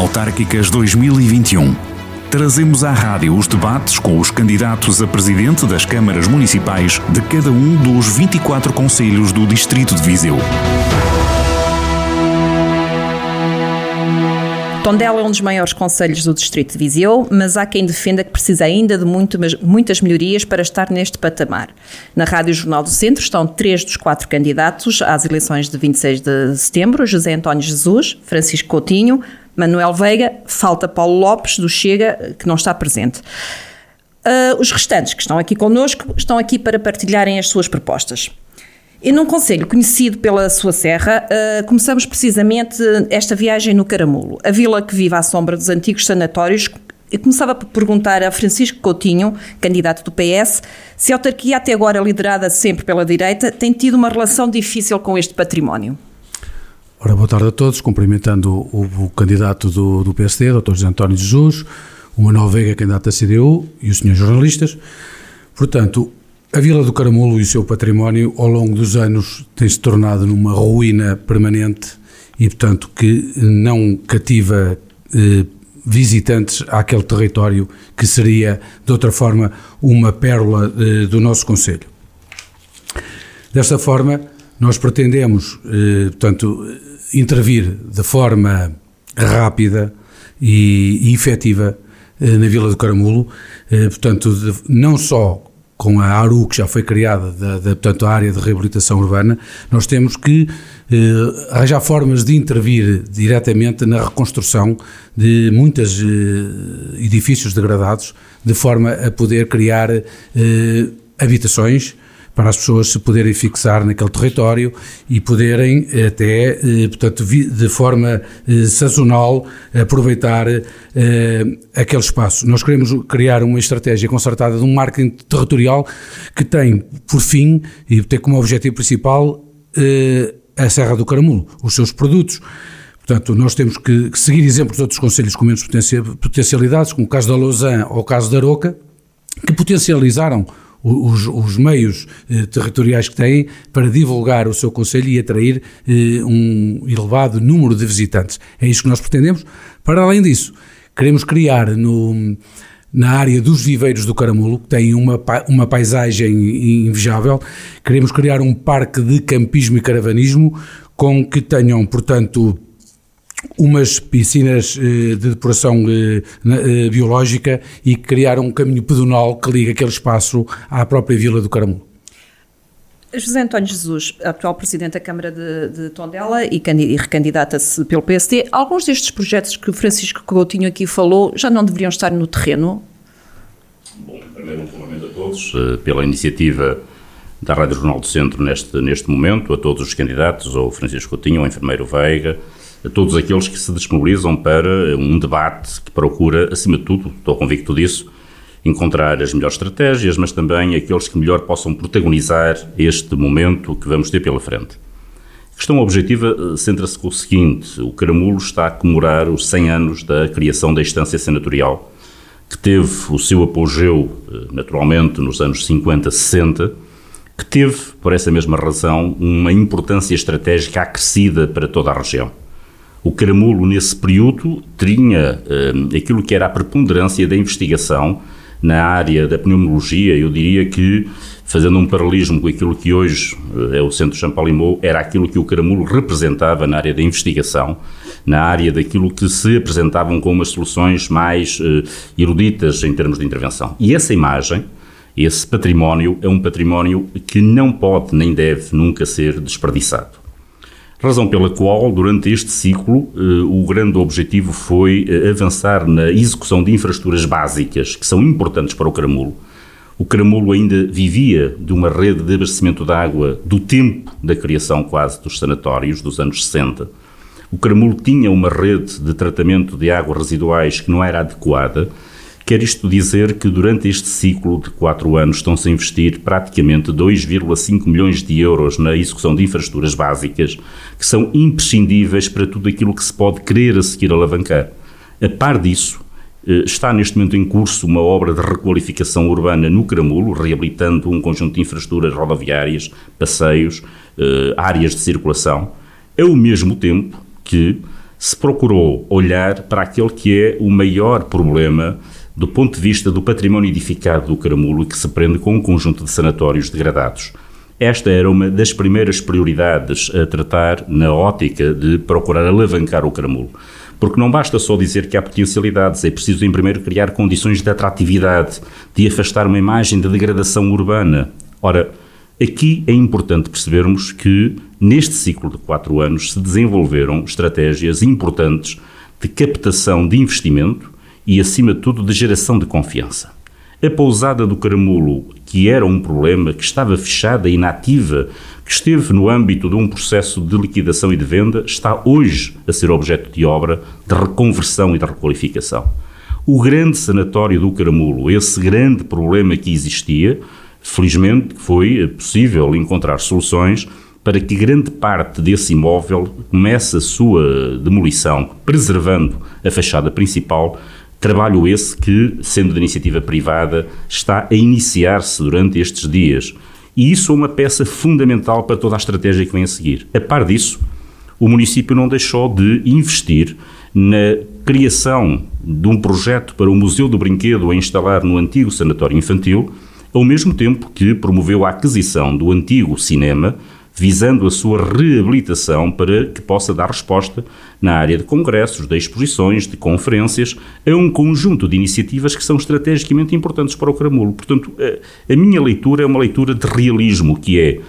Autárquicas 2021. Trazemos à rádio os debates com os candidatos a presidente das câmaras municipais de cada um dos 24 conselhos do Distrito de Viseu. Tondela é um dos maiores conselhos do Distrito de Viseu, mas há quem defenda que precisa ainda de muito, muitas melhorias para estar neste patamar. Na Rádio Jornal do Centro estão três dos quatro candidatos às eleições de 26 de setembro: José António Jesus, Francisco Coutinho, Manuel Veiga, falta Paulo Lopes, do Chega, que não está presente. Uh, os restantes que estão aqui connosco estão aqui para partilharem as suas propostas. E num conselho conhecido pela sua serra, uh, começamos precisamente esta viagem no Caramulo, a vila que vive à sombra dos antigos sanatórios. E começava por perguntar a Francisco Coutinho, candidato do PS, se a autarquia, até agora liderada sempre pela direita, tem tido uma relação difícil com este património. Ora, boa tarde a todos, cumprimentando o, o candidato do, do PSD, Dr. José António Jesus, o Manuel Veiga, candidato da CDU, e os senhores jornalistas. Portanto, a Vila do Caramulo e o seu património, ao longo dos anos, tem-se tornado numa ruína permanente e, portanto, que não cativa eh, visitantes àquele território que seria, de outra forma, uma pérola eh, do nosso Conselho. Desta forma, nós pretendemos, eh, portanto, intervir de forma rápida e, e efetiva eh, na Vila do Caramulo, eh, portanto, não só com a ARU que já foi criada, da, da, portanto, a área de reabilitação urbana, nós temos que eh, arranjar formas de intervir diretamente na reconstrução de muitos eh, edifícios degradados, de forma a poder criar eh, habitações para as pessoas se poderem fixar naquele território e poderem até, eh, portanto, de forma eh, sazonal aproveitar eh, aquele espaço. Nós queremos criar uma estratégia concertada de um marketing territorial que tem por fim e tem como objetivo principal a Serra do Caramulo, os seus produtos. Portanto, nós temos que seguir exemplos de outros conselhos com menos potencialidades, como o caso da Lausanne ou o caso da Aroca, que potencializaram os, os meios eh, territoriais que têm para divulgar o seu Conselho e atrair eh, um elevado número de visitantes. É isso que nós pretendemos. Para além disso, queremos criar no, na área dos viveiros do Caramulo, que tem uma, uma paisagem invejável, queremos criar um parque de campismo e caravanismo com que tenham, portanto, umas piscinas eh, de depuração eh, eh, biológica e criar um caminho pedonal que liga aquele espaço à própria Vila do Caramulo. José António Jesus, atual Presidente da Câmara de, de Tondela e, e recandidata-se pelo PSD, alguns destes projetos que o Francisco Coutinho aqui falou já não deveriam estar no terreno? Bom, primeiro um cumprimento a todos pela iniciativa da Rádio Jornal do Centro neste, neste momento, a todos os candidatos, ao Francisco Coutinho, ao enfermeiro Veiga, a todos aqueles que se disponibilizam para um debate que procura, acima de tudo, estou convicto disso, encontrar as melhores estratégias, mas também aqueles que melhor possam protagonizar este momento que vamos ter pela frente. A questão objetiva eh, centra-se com o seguinte: o Caramulo está a comemorar os 100 anos da criação da Estância Senatorial, que teve o seu apogeu, eh, naturalmente, nos anos 50, 60, que teve, por essa mesma razão, uma importância estratégica acrescida para toda a região. O Caramulo, nesse período, tinha uh, aquilo que era a preponderância da investigação na área da pneumologia. Eu diria que, fazendo um paralelismo com aquilo que hoje uh, é o Centro Champalimau, era aquilo que o Caramulo representava na área da investigação, na área daquilo que se apresentavam como as soluções mais uh, eruditas em termos de intervenção. E essa imagem, esse património, é um património que não pode nem deve nunca ser desperdiçado. Razão pela qual, durante este ciclo, eh, o grande objetivo foi eh, avançar na execução de infraestruturas básicas que são importantes para o Caramulo. O Caramulo ainda vivia de uma rede de abastecimento de água do tempo da criação quase dos sanatórios, dos anos 60. O Caramulo tinha uma rede de tratamento de águas residuais que não era adequada Quer isto dizer que durante este ciclo de quatro anos estão-se a investir praticamente 2,5 milhões de euros na execução de infraestruturas básicas que são imprescindíveis para tudo aquilo que se pode querer a seguir alavancar. A par disso, eh, está neste momento em curso uma obra de requalificação urbana no Caramulo, reabilitando um conjunto de infraestruturas rodoviárias, passeios, eh, áreas de circulação, ao mesmo tempo que se procurou olhar para aquele que é o maior problema do ponto de vista do património edificado do Caramulo e que se prende com um conjunto de sanatórios degradados. Esta era uma das primeiras prioridades a tratar na ótica de procurar alavancar o Caramulo. Porque não basta só dizer que há potencialidades, é preciso, em primeiro, criar condições de atratividade, de afastar uma imagem de degradação urbana. Ora, aqui é importante percebermos que, neste ciclo de quatro anos, se desenvolveram estratégias importantes de captação de investimento e, acima de tudo, de geração de confiança. A pousada do Caramulo, que era um problema, que estava fechada, inativa, que esteve no âmbito de um processo de liquidação e de venda, está hoje a ser objeto de obra de reconversão e de requalificação. O grande sanatório do Caramulo, esse grande problema que existia, felizmente foi possível encontrar soluções para que grande parte desse imóvel comece a sua demolição, preservando a fachada principal, trabalho esse que, sendo de iniciativa privada, está a iniciar-se durante estes dias e isso é uma peça fundamental para toda a estratégia que vem a seguir. A par disso, o município não deixou de investir na criação de um projeto para o Museu do Brinquedo a instalar no antigo Sanatório Infantil, ao mesmo tempo que promoveu a aquisição do antigo cinema visando a sua reabilitação para que possa dar resposta na área de congressos, de exposições, de conferências, a um conjunto de iniciativas que são estrategicamente importantes para o Caramulo. Portanto, a, a minha leitura é uma leitura de realismo, que é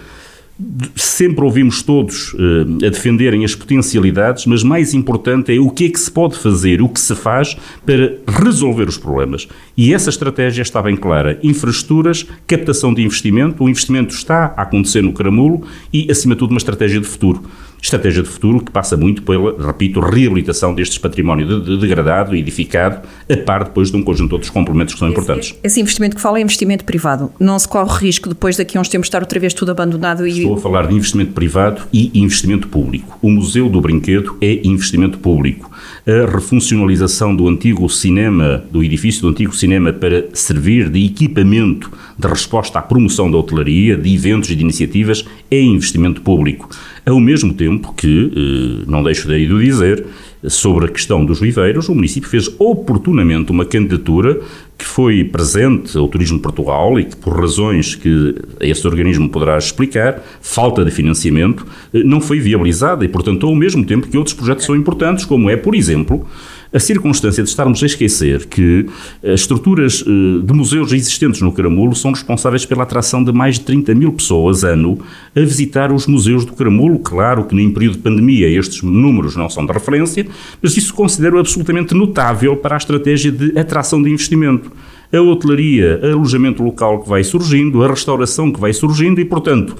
sempre ouvimos todos uh, a defenderem as potencialidades, mas mais importante é o que é que se pode fazer, o que se faz para resolver os problemas. E essa estratégia está bem clara. Infraestruturas, captação de investimento, o investimento está a acontecer no Caramulo e, acima de tudo, uma estratégia de futuro estratégia de futuro que passa muito pela, repito, reabilitação destes património de, de degradado e edificado, a par depois de um conjunto de outros complementos que são esse, importantes. Esse investimento que fala é investimento privado. Não se corre risco depois daqui a uns tempos estar outra vez tudo abandonado e... Estou a falar de investimento privado e investimento público. O Museu do Brinquedo é investimento público. A refuncionalização do antigo cinema, do edifício do antigo cinema para servir de equipamento de resposta à promoção da hotelaria, de eventos e de iniciativas, é investimento público. Ao mesmo tempo que, eh, não deixo daí de dizer, sobre a questão dos viveiros, o município fez oportunamente uma candidatura que foi presente ao Turismo de Portugal e que, por razões que esse organismo poderá explicar, falta de financiamento, eh, não foi viabilizada e, portanto, ao mesmo tempo que outros projetos são importantes, como é, por exemplo, a circunstância de estarmos a esquecer que as estruturas eh, de museus existentes no Caramulo são responsáveis pela atração de mais de 30 mil pessoas ano a visitar os museus do Caramulo. Claro que, em período de pandemia, estes números não são de referência, mas isso considero absolutamente notável para a estratégia de atração de investimento a hotelaria, alojamento local que vai surgindo, a restauração que vai surgindo e, portanto,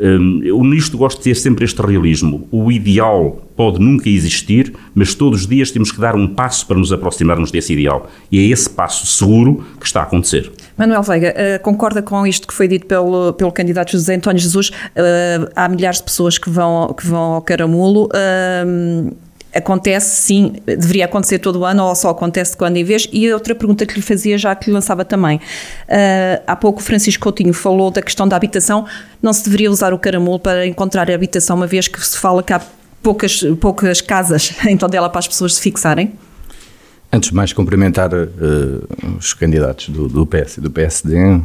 um, eu nisto gosto de ter sempre este realismo. O ideal pode nunca existir, mas todos os dias temos que dar um passo para nos aproximarmos desse ideal. E é esse passo seguro que está a acontecer. Manuel Veiga, uh, concorda com isto que foi dito pelo, pelo candidato José António Jesus? Uh, há milhares de pessoas que vão, que vão ao Caramulo. Uh, acontece sim, deveria acontecer todo o ano ou só acontece quando em vez? E outra pergunta que lhe fazia, já que lhe lançava também. Uh, há pouco o Francisco Coutinho falou da questão da habitação. Não se deveria usar o caramulo para encontrar habitação, uma vez que se fala que há poucas, poucas casas em dela para as pessoas se fixarem? Antes de mais, cumprimentar uh, os candidatos do, do PS e do PSD uh,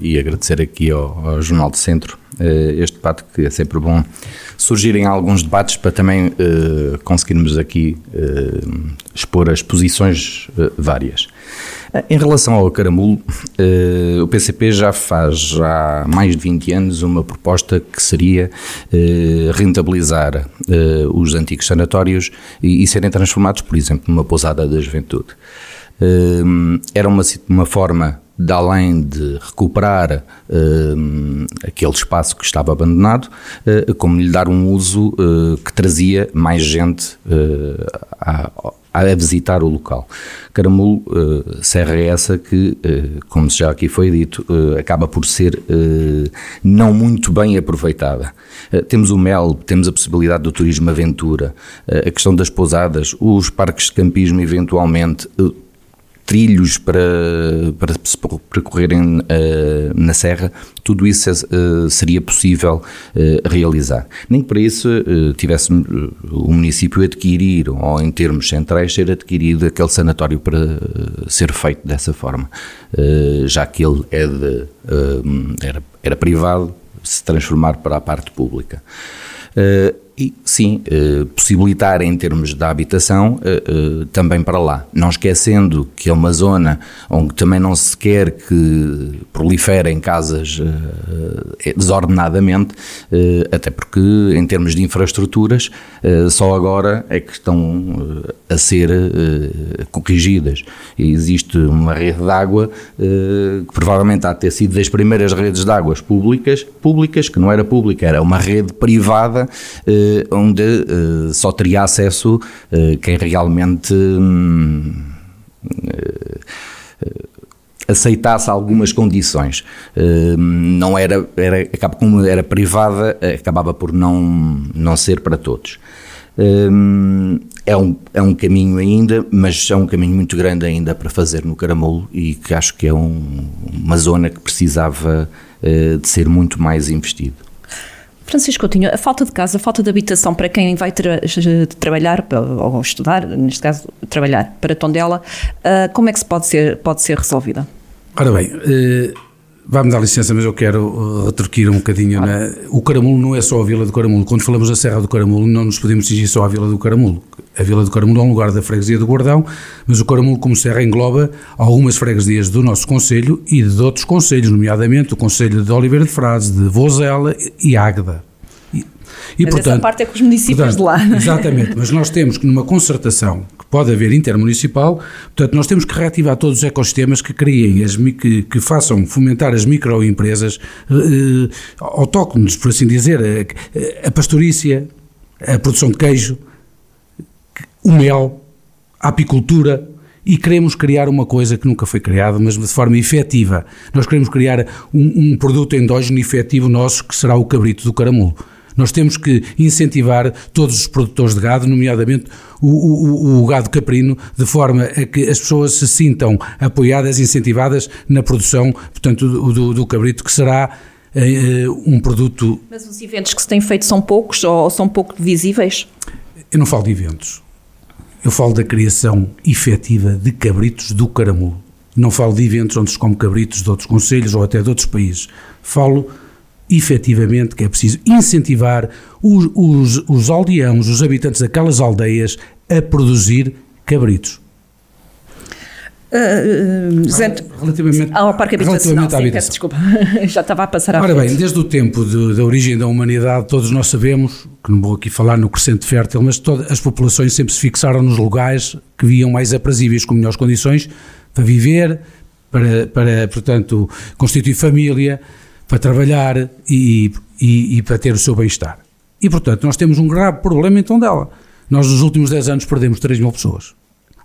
e agradecer aqui ao, ao Jornal de Centro uh, este debate, que é sempre bom surgirem alguns debates para também conseguirmos aqui expor as posições várias. Em relação ao caramulo, o PCP já faz há mais de 20 anos uma proposta que seria rentabilizar os antigos sanatórios e serem transformados, por exemplo, numa pousada da juventude. Era uma, uma forma de além de recuperar uh, aquele espaço que estava abandonado, uh, como lhe dar um uso uh, que trazia mais gente a, a, visitar o local. Caramulo, serra é essa que, como já aqui foi dito, acaba por ser não muito bem aproveitada. temos o mel, temos a possibilidade do turismo aventura, a questão das pousadas, os parques de campismo eventualmente, trilhos para, para se percorrerem uh, na serra, tudo isso uh, seria possível uh, realizar. Nem para isso tivesse o município adquirir, ou em termos centrais, ser adquirido aquele sanatório para ser feito dessa forma, já que ele é de, era, era privado, se transformar para a parte pública. E sim, eh, possibilitar em termos da habitação eh, eh, também para lá. Não esquecendo que é uma zona onde também não se quer que proliferem casas desordenadamente, até porque em termos de infraestruturas só agora é que estão a ser corrigidas. E existe uma rede de água que provavelmente há de ter sido das primeiras redes de águas públicas, públicas, que não era pública, era uma rede privada eh, onde uh, só teria acesso uh, quem realmente um, aceitasse algumas condições. não era, era, como era privada, acabava por não, não ser para todos. é, um, é um caminho ainda, mas é um caminho muito grande ainda para fazer no Caramulo e que acho que é um, uma zona que precisava de ser muito mais investido. Francisco Coutinho, a falta de casa, a falta de habitação para quem vai tra trabalhar ou estudar, neste caso trabalhar para Tondela, uh, como é que se pode ser, pode ser resolvida? Ora bem, uh, Vá-me dar licença, mas eu quero retorquir um bocadinho. Na... O Caramulo não é só a Vila do Caramulo. Quando falamos da Serra do Caramulo, não nos podemos dirigir só à Vila do Caramulo. A Vila do Caramulo é um lugar da freguesia do Gordão, mas o Caramulo, como serra, engloba algumas freguesias do nosso Conselho e de outros Conselhos, nomeadamente o Conselho de Oliveira de Frades, de Vozela e Águeda. E, mas portanto, essa parte é com os municípios portanto, de lá. Exatamente, mas nós temos que numa concertação que pode haver intermunicipal, portanto nós temos que reativar todos os ecossistemas que criem, as, que, que façam fomentar as microempresas eh, autóctones, por assim dizer, a, a pastorícia, a produção de queijo, o mel, a apicultura, e queremos criar uma coisa que nunca foi criada, mas de forma efetiva. Nós queremos criar um, um produto endógeno efetivo nosso, que será o cabrito do caramulo. Nós temos que incentivar todos os produtores de gado, nomeadamente o, o, o, gado caprino, de forma a que as pessoas se sintam apoiadas, incentivadas na produção, portanto, do, do, do cabrito, que será uh, um produto. Mas os eventos que se têm feito são poucos ou são pouco visíveis? Eu não falo de eventos. Eu falo da criação efetiva de cabritos do caramulo. Não falo de eventos onde se come cabritos de outros conselhos ou até de outros países. Falo efetivamente que é preciso incentivar os, os, os aldeãos, os habitantes daquelas aldeias, a produzir cabritos. Uh, uh, relativamente ao parque habitacional, sim, habitação. desculpa, já estava a passar à Ora frente. bem, desde o tempo de, da origem da humanidade, todos nós sabemos, que não vou aqui falar no crescente fértil, mas todas as populações sempre se fixaram nos lugares que viam mais aprazíveis, com melhores condições para viver, para, para portanto, constituir família, para trabalhar e, e, e para ter o seu bem-estar. E, portanto, nós temos um grave problema então dela. Nós, nos últimos 10 anos, perdemos 3 mil pessoas.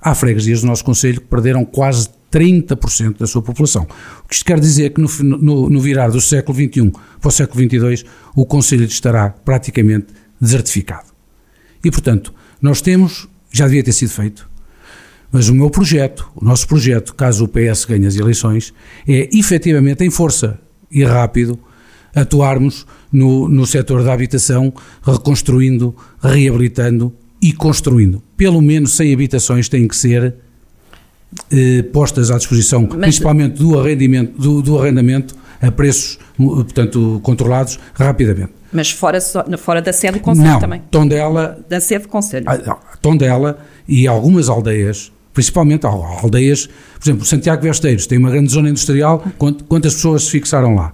Há freguesias do nosso Conselho que perderam quase 30% da sua população. O que isto quer dizer é que no, no, no virar do século XXI para o século XXII, o Conselho estará praticamente desertificado. E, portanto, nós temos, já devia ter sido feito, mas o meu projeto, o nosso projeto, caso o PS ganhe as eleições, é efetivamente em força e rápido atuarmos no, no setor da habitação, reconstruindo, reabilitando e construindo. Pelo menos 100 habitações têm que ser eh, postas à disposição, Mas, principalmente do arrendamento, do, do arrendamento a preços, portanto, controlados rapidamente. Mas fora, fora da sede do Conselho não, também? Tondela... Da sede do Conselho. Ah, Tondela e algumas aldeias, principalmente aldeias por exemplo, Santiago Vesteiros tem uma grande zona industrial, quantas pessoas se fixaram lá?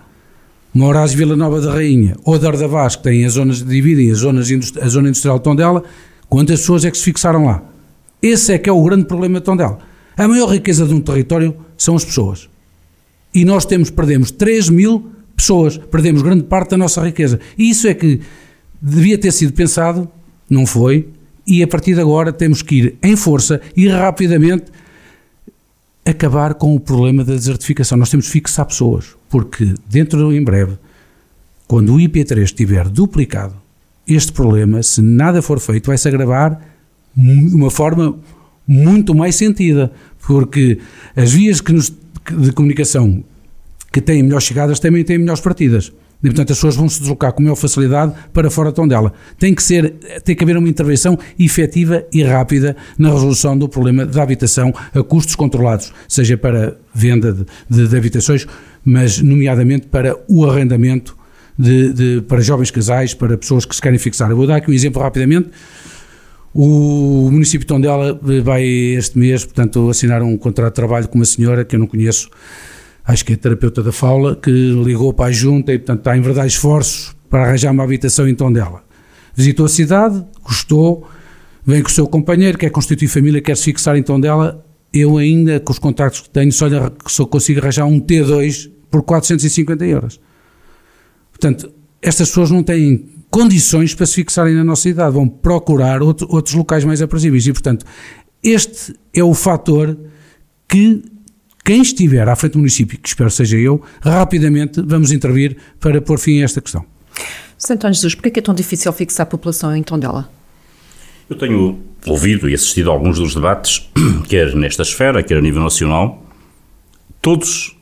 Moraes Vila Nova da Rainha, ou Dardavás, que tem as zonas, dividem as zonas, a zona industrial de Tondela, quantas pessoas é que se fixaram lá? Esse é que é o grande problema de Tondela. A maior riqueza de um território são as pessoas. E nós temos, perdemos 3 mil pessoas, perdemos grande parte da nossa riqueza. E isso é que devia ter sido pensado, não foi, e a partir de agora temos que ir em força e rapidamente acabar com o problema da desertificação. Nós temos que fixar pessoas, porque dentro, em breve, quando o IP3 estiver duplicado, este problema, se nada for feito, vai se agravar de uma forma muito mais sentida, porque as vias que nos, de comunicação que têm melhores chegadas também têm melhores partidas. E, portanto, as pessoas vão se deslocar com maior facilidade para fora de dela. Tem que, ser, tem que haver uma intervenção efetiva e rápida na resolução do problema da habitação a custos controlados, seja para venda de, de, de habitações, mas nomeadamente para o arrendamento de, de, para jovens casais, para pessoas que se querem fixar. Eu vou dar aqui um exemplo rapidamente. O município de Tondela vai este mês, portanto, assinar um contrato de trabalho com uma senhora que eu não conheço, acho que é terapeuta da Faula, que ligou para a junta e, portanto, está em verdade esforços para arranjar uma habitação em Tondela. Visitou a cidade, gostou, vem com o seu companheiro, quer constituir família, quer se fixar em Tondela. Eu ainda, com os contactos que tenho, só, só consigo arranjar um T2 por 450 euros. Portanto, estas pessoas não têm condições para se fixarem na nossa cidade, vão procurar outro, outros locais mais aprazíveis. E, portanto, este é o fator que quem estiver à frente do município, que espero seja eu, rapidamente vamos intervir para pôr fim a esta questão. Sr. António Jesus, porquê é tão difícil fixar a população em Tondela? Eu tenho ouvido e assistido a alguns dos debates, quer nesta esfera, quer a nível nacional. Todos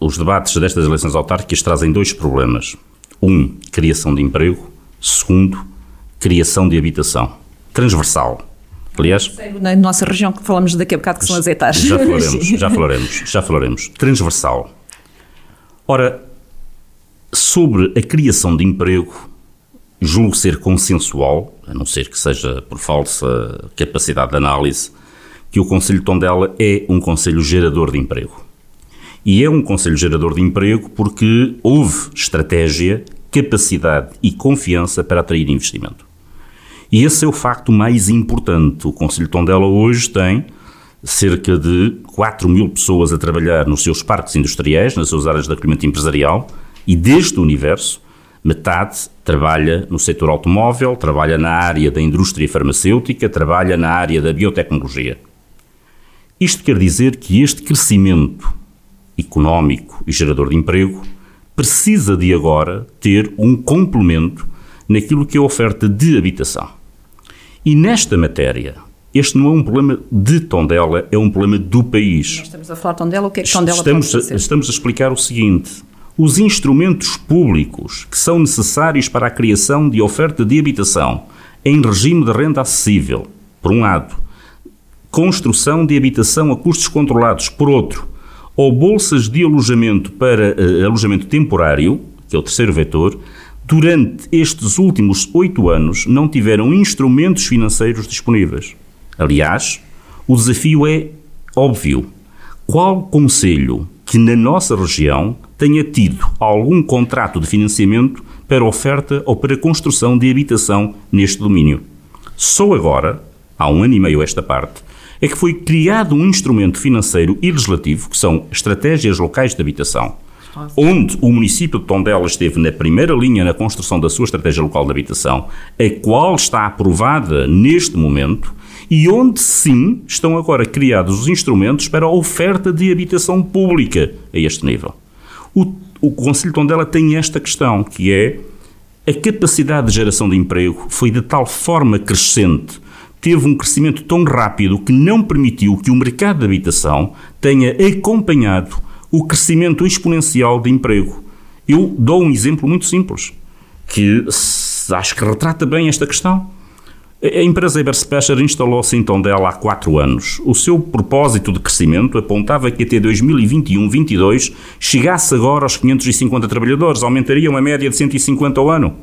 os debates destas eleições autárquicas trazem dois problemas. Um, criação de emprego. Segundo, criação de habitação. Transversal. Aliás, na nossa região que falamos daqui a bocado que são as etares. Já falaremos, já falaremos, já falaremos. Transversal. Ora, sobre a criação de emprego, julgo ser consensual, a não ser que seja por falsa capacidade de análise, que o Conselho de Tondela é um Conselho gerador de emprego. E é um Conselho gerador de emprego porque houve estratégia, capacidade e confiança para atrair investimento. E esse é o facto mais importante. O Conselho de Tondela hoje tem cerca de 4 mil pessoas a trabalhar nos seus parques industriais, nas suas áreas de acolhimento empresarial, e deste universo, metade trabalha no setor automóvel, trabalha na área da indústria farmacêutica, trabalha na área da biotecnologia. Isto quer dizer que este crescimento económico e gerador de emprego precisa de agora ter um complemento naquilo que é a oferta de habitação. E nesta matéria, este não é um problema de Tondela, é um problema do país. Nós estamos a falar de Tondela, o que é que Tondela estamos pode? A, estamos a explicar o seguinte. Os instrumentos públicos que são necessários para a criação de oferta de habitação em regime de renda acessível, por um lado, construção de habitação a custos controlados, por outro, ou bolsas de alojamento para uh, alojamento temporário, que é o terceiro vetor, durante estes últimos oito anos não tiveram instrumentos financeiros disponíveis. Aliás, o desafio é óbvio. Qual conselho que na nossa região tenha tido algum contrato de financiamento para oferta ou para construção de habitação neste domínio? Só agora, há um ano e meio esta parte, é que foi criado um instrumento financeiro e legislativo, que são estratégias locais de habitação, onde o município de Tondela esteve na primeira linha na construção da sua estratégia local de habitação, a qual está aprovada neste momento e onde sim estão agora criados os instrumentos para a oferta de habitação pública a este nível. O, o Conselho de Tondela tem esta questão, que é a capacidade de geração de emprego foi de tal forma crescente teve um crescimento tão rápido que não permitiu que o mercado de habitação tenha acompanhado o crescimento exponencial de emprego. Eu dou um exemplo muito simples, que acho que retrata bem esta questão. A empresa Eberspecher instalou-se em Tondela há quatro anos. O seu propósito de crescimento apontava que até 2021-22 chegasse agora aos 550 trabalhadores, aumentaria uma média de 150 ao ano.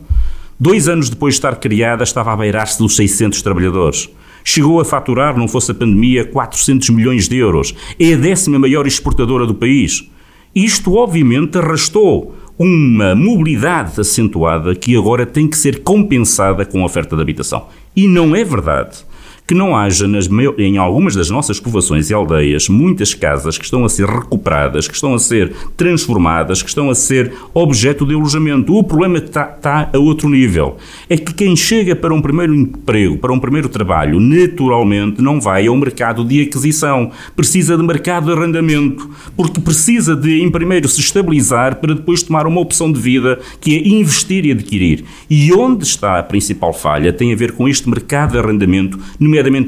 Dois anos depois de estar criada, estava a beirar-se dos 600 trabalhadores. Chegou a faturar, não fosse a pandemia, 400 milhões de euros. É a décima maior exportadora do país. Isto, obviamente, arrastou uma mobilidade acentuada que agora tem que ser compensada com a oferta de habitação. E não é verdade que não haja nas, em algumas das nossas povoações e aldeias muitas casas que estão a ser recuperadas, que estão a ser transformadas, que estão a ser objeto de alojamento. O problema está, está a outro nível. É que quem chega para um primeiro emprego, para um primeiro trabalho, naturalmente não vai ao mercado de aquisição. Precisa de mercado de arrendamento, porque precisa de, em primeiro, se estabilizar para depois tomar uma opção de vida que é investir e adquirir. E onde está a principal falha tem a ver com este mercado de arrendamento,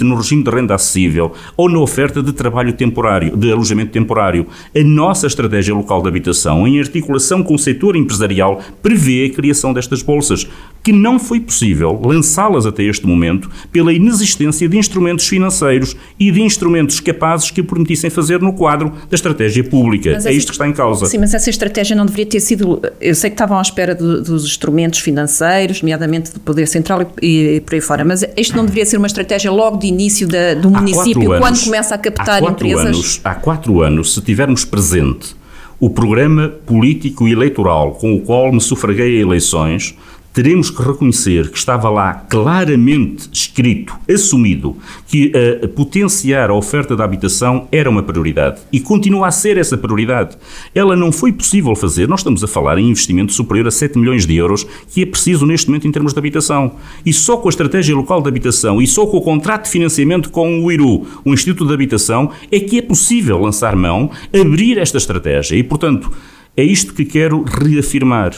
no regime de renda acessível ou na oferta de trabalho temporário, de alojamento temporário. A nossa estratégia local de habitação, em articulação com o setor empresarial, prevê a criação destas bolsas, que não foi possível lançá-las até este momento pela inexistência de instrumentos financeiros e de instrumentos capazes que permitissem fazer no quadro da estratégia pública. Mas é isto que está em causa. Sim, mas essa estratégia não deveria ter sido. Eu sei que estavam à espera do, dos instrumentos financeiros, nomeadamente do Poder Central e, e, por aí fora, mas isto não deveria ser uma estratégia logo de início da, do há município, anos, quando começa a captar há empresas? Anos, há quatro anos, se tivermos presente o programa político e eleitoral com o qual me sufraguei a eleições, teremos que reconhecer que estava lá claramente escrito, assumido, que uh, potenciar a oferta de habitação era uma prioridade e continua a ser essa prioridade. Ela não foi possível fazer, nós estamos a falar em investimento superior a 7 milhões de euros que é preciso neste momento em termos de habitação. E só com a estratégia local de habitação e só com o contrato de financiamento com o IRU, o Instituto de Habitação, é que é possível lançar mão, abrir esta estratégia. E, portanto, é isto que quero reafirmar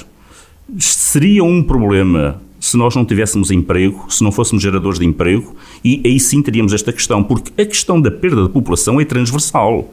seria um problema se nós não tivéssemos emprego, se não fôssemos geradores de emprego, e aí sim teríamos esta questão, porque a questão da perda de população é transversal.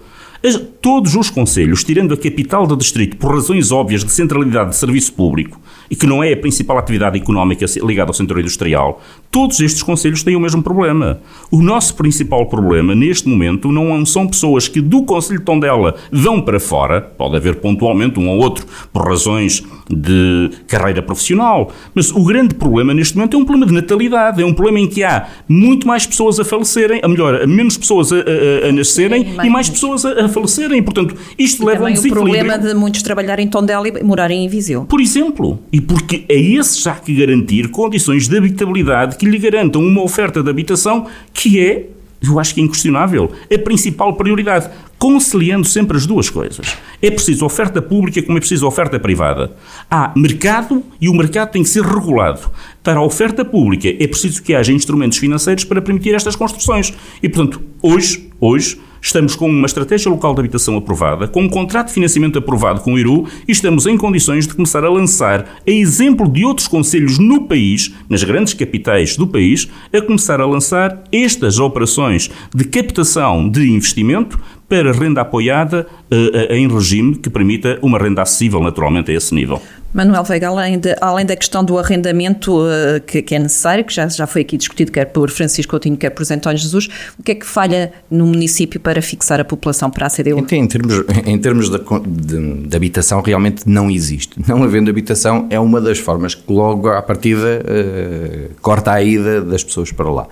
Todos os conselhos, tirando a capital do distrito por razões óbvias de centralidade de serviço público, e que não é a principal atividade económica ligada ao setor industrial, todos estes conselhos têm o mesmo problema. O nosso principal problema, neste momento, não são pessoas que do Conselho de Tondela vão para fora, pode haver pontualmente um ou outro por razões de carreira profissional, mas o grande problema neste momento é um problema de natalidade, é um problema em que há muito mais pessoas a falecerem, a melhor, menos pessoas a, a, a nascerem Sim, e mais pessoas a, a falecerem. Portanto, isto e leva a um desequilíbrio. o problema de muitos trabalharem em Tondela e morarem em Viseu. Por exemplo, e porque a esse já que garantir condições de habitabilidade que lhe garantam uma oferta de habitação que é eu acho que é inquestionável, a principal prioridade, conciliando sempre as duas coisas. É preciso oferta pública como é preciso oferta privada. Há mercado e o mercado tem que ser regulado. Para a oferta pública é preciso que haja instrumentos financeiros para permitir estas construções. E, portanto, hoje, hoje Estamos com uma estratégia local de habitação aprovada, com um contrato de financiamento aprovado com o IRU e estamos em condições de começar a lançar, a exemplo de outros conselhos no país, nas grandes capitais do país, a começar a lançar estas operações de captação de investimento para renda apoiada uh, em regime que permita uma renda acessível, naturalmente, a esse nível. Manuel Veiga, além, de, além da questão do arrendamento uh, que, que, é necessário, que já, já foi aqui discutido quer por Francisco Coutinho, quer por António Jesus, o que é que falha no município para fixar a população para a CDU? Em, em termos, em termos de, de, de, habitação, realmente não existe. Não havendo habitação é uma das formas que logo à partida uh, corta a ida das pessoas para lá.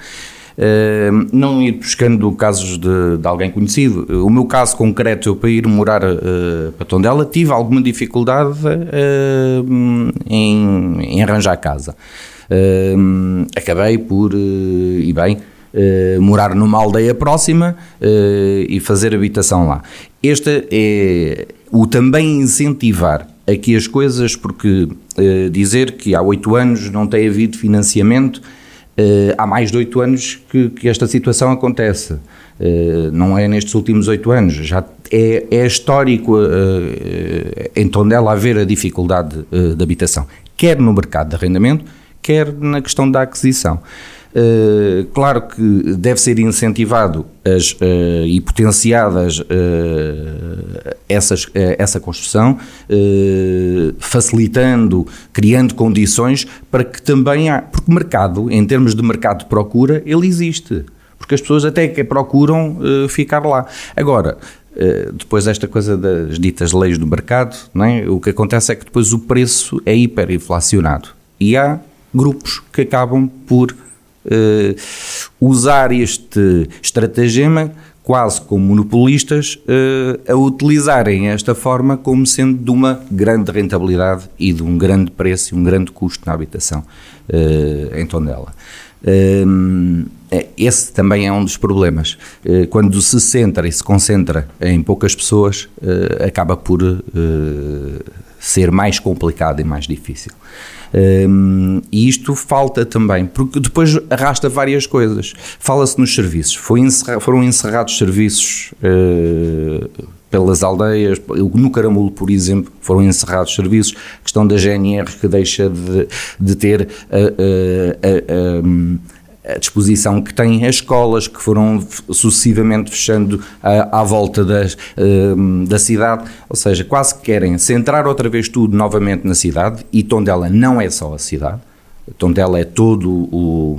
Uh, não ir buscando casos de, de, alguém conhecido. O meu caso concreto, eu para ir morar uh, para Tondela, tive alguma dificuldade uh, em, em, arranjar casa. acabei por, e bem, morar numa aldeia próxima e fazer habitação lá. Este é o também incentivar aqui as coisas, porque dizer que há oito anos não tem havido financiamento Uh, há mais de oito anos que, que, esta situação acontece. Uh, não é nestes últimos oito anos. Já é, é histórico uh, em Tondela haver a dificuldade de habitação, quer no mercado de arrendamento, quer na questão da aquisição. Uh, claro que deve ser incentivado as, uh, e potenciadas uh, essas, essa construção, facilitando, criando condições para que também há, porque mercado, em termos de mercado de procura, ele existe, porque as pessoas até que procuram ficar lá. Agora, depois desta coisa das ditas leis do mercado, é? o que acontece é que depois o preço é hiperinflacionado e há grupos que acabam por uh, usar este estratagema quase como monopolistas, uh, a utilizarem esta forma como sendo de uma grande rentabilidade e de um grande preço e um grande custo na habitação uh, em Tondela. esse também é um dos problemas. quando se centra e se concentra em poucas pessoas, acaba por ser mais complicado e mais difícil. Um, e isto falta também, porque depois arrasta várias coisas. Fala-se nos serviços. Encerra, foram encerrados serviços uh, pelas aldeias. No Caramulo, por exemplo, foram encerrados serviços. A questão da GNR que deixa de, de ter. Uh, uh, a disposição que têm as escolas que foram sucessivamente fechando à, à volta das, uh, da cidade, ou seja, quase que querem centrar outra vez tudo novamente na cidade e Tondela não é só a cidade. Tondela é todo o,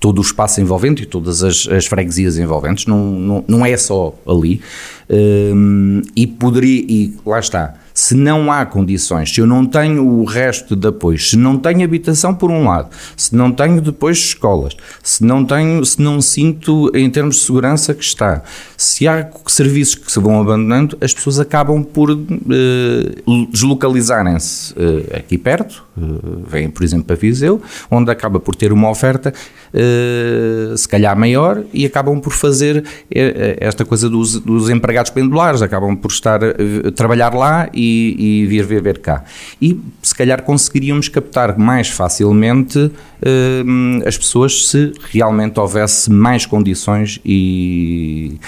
todo o espaço envolvente e todas as, as freguesias envolventes, não, não, não é só ali. Um, e poderia, e lá está, se não há condições, se eu não tenho o resto de apoios, se não tenho habitação por um lado, se não tenho depois escolas, se não tenho, se não sinto em termos de segurança que está, se há serviços que se vão abandonando, as pessoas acabam por uh, deslocalizarem-se uh, aqui perto, uh, vêm por exemplo para Viseu, onde acaba por ter uma oferta se calhar maior e acabam por fazer esta coisa dos, dos empregados pendulares, acabam por estar trabalhar lá e, e vir viver cá. E se calhar conseguiríamos captar mais facilmente as pessoas se realmente houvesse mais condições e.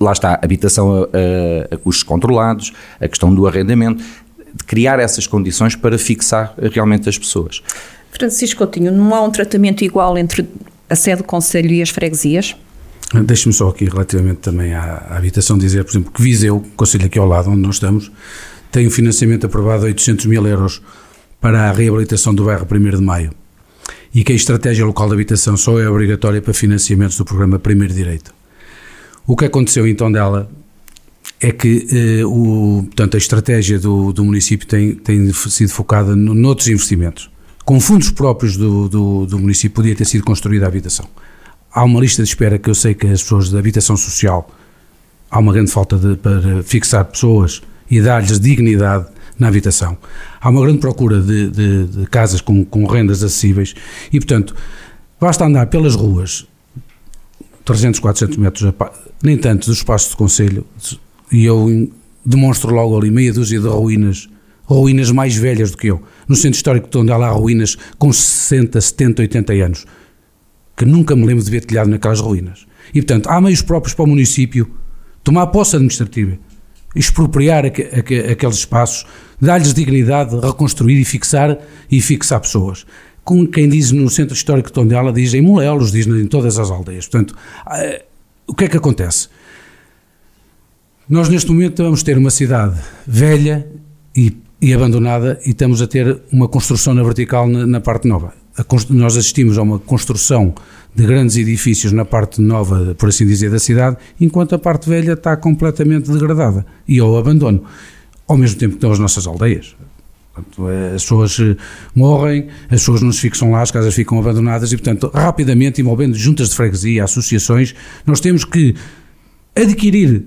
Lá está, habitação a, a, custos controlados, a questão do arrendamento, de criar essas condições para fixar realmente as pessoas. Francisco Coutinho, não há um tratamento igual entre a sede do Conselho e as freguesias? Deixe-me só aqui, relativamente também à, à, habitação, dizer, por exemplo, que Viseu, Conselho aqui ao lado, onde nós estamos, tem um financiamento aprovado de 800 mil euros para a reabilitação do bairro 1 de Maio e que a estratégia local de habitação só é obrigatória para financiamentos do programa Primeiro Direito. O que aconteceu então dela é que eh, o, portanto, a estratégia do, do município tem, tem sido focada no, noutros investimentos. Com fundos próprios do, do, do município podia ter sido construída a habitação há uma lista de espera que eu sei que as pessoas da habitação social há uma grande falta de, para fixar pessoas e dar-lhes dignidade na habitação. Há uma grande procura de, de, de casas com, com, rendas acessíveis e, portanto, basta andar pelas ruas 300, 400 metros, nem tanto, do espaço de conselho, e eu demonstro logo ali meia dúzia de ruínas, ruínas mais velhas do que eu. No centro histórico de onde há ruínas com 60, 70, 80 anos que nunca me lembro de ver telhado naquelas ruínas. E, portanto, há meios próprios para o município tomar posse administrativa, expropriar aqu aqu aqueles espaços, dar-lhes dignidade, reconstruir e fixar, e fixar pessoas. Com quem diz no centro histórico de Tondela, diz em Molelos, diz em todas as aldeias. Portanto, eh, o que é que acontece? Nós, neste momento, vamos ter uma cidade velha e, e abandonada e estamos a ter uma construção na vertical na, na parte nova nós assistimos a uma construção de grandes edifícios na parte nova, por assim dizer, da cidade, enquanto a parte velha está completamente degradada e ao abandono, ao mesmo tempo que estão as nossas aldeias. Portanto, as pessoas eh, morrem, as pessoas não se fixam lá, as casas ficam abandonadas e, portanto, rapidamente, envolvendo juntas de freguesia, associações, nós temos que adquirir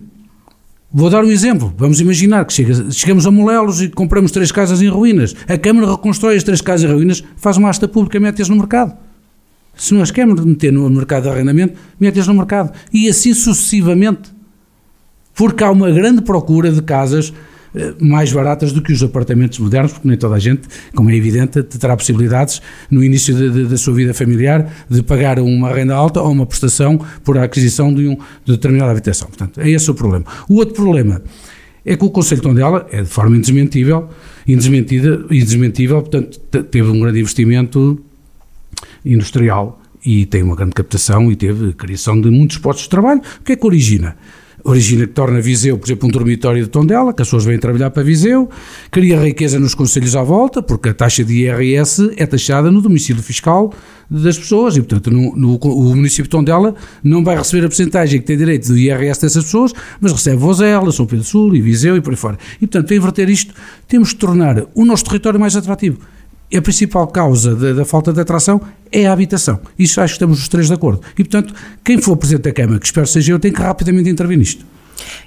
Vou dar um exemplo. Vamos imaginar que chega, chegamos a Molelos e compramos três casas em ruínas. A Câmara reconstrói as três casas em ruínas, faz uma asta pública, mete-as no mercado. Se nós queremos meter no mercado de arrendamento, mete-as no mercado. E assim sucessivamente. Porque há uma grande procura de casas mais baratas do que os apartamentos modernos, porque nem toda a gente, como é evidente, terá possibilidades no início de, de, da sua vida familiar de pagar uma renda alta ou uma prestação por a aquisição de, um, de determinada habitação. Portanto, é esse o problema. O outro problema é que o Conselho de Tondela é de forma indesmentível, indesmentível, portanto, teve um grande investimento industrial e tem uma grande captação e teve criação de muitos postos de trabalho. O que é que origina? Origina que torna Viseu, por exemplo, um dormitório de Tondela, que as pessoas vêm trabalhar para Viseu, cria riqueza nos conselhos à volta, porque a taxa de IRS é taxada no domicílio fiscal das pessoas e, portanto, no, no, o município de Tondela não vai receber a porcentagem que tem direito do IRS dessas pessoas, mas recebe Vozela, São Pedro Sul e Viseu e por aí fora. E, portanto, para inverter isto, temos de tornar o nosso território mais atrativo a principal causa da, da, falta de atração é a habitação. Isso acho que estamos os três de acordo. E, portanto, quem for Presidente da Câmara, que espero seja eu, tem que rapidamente intervir nisto.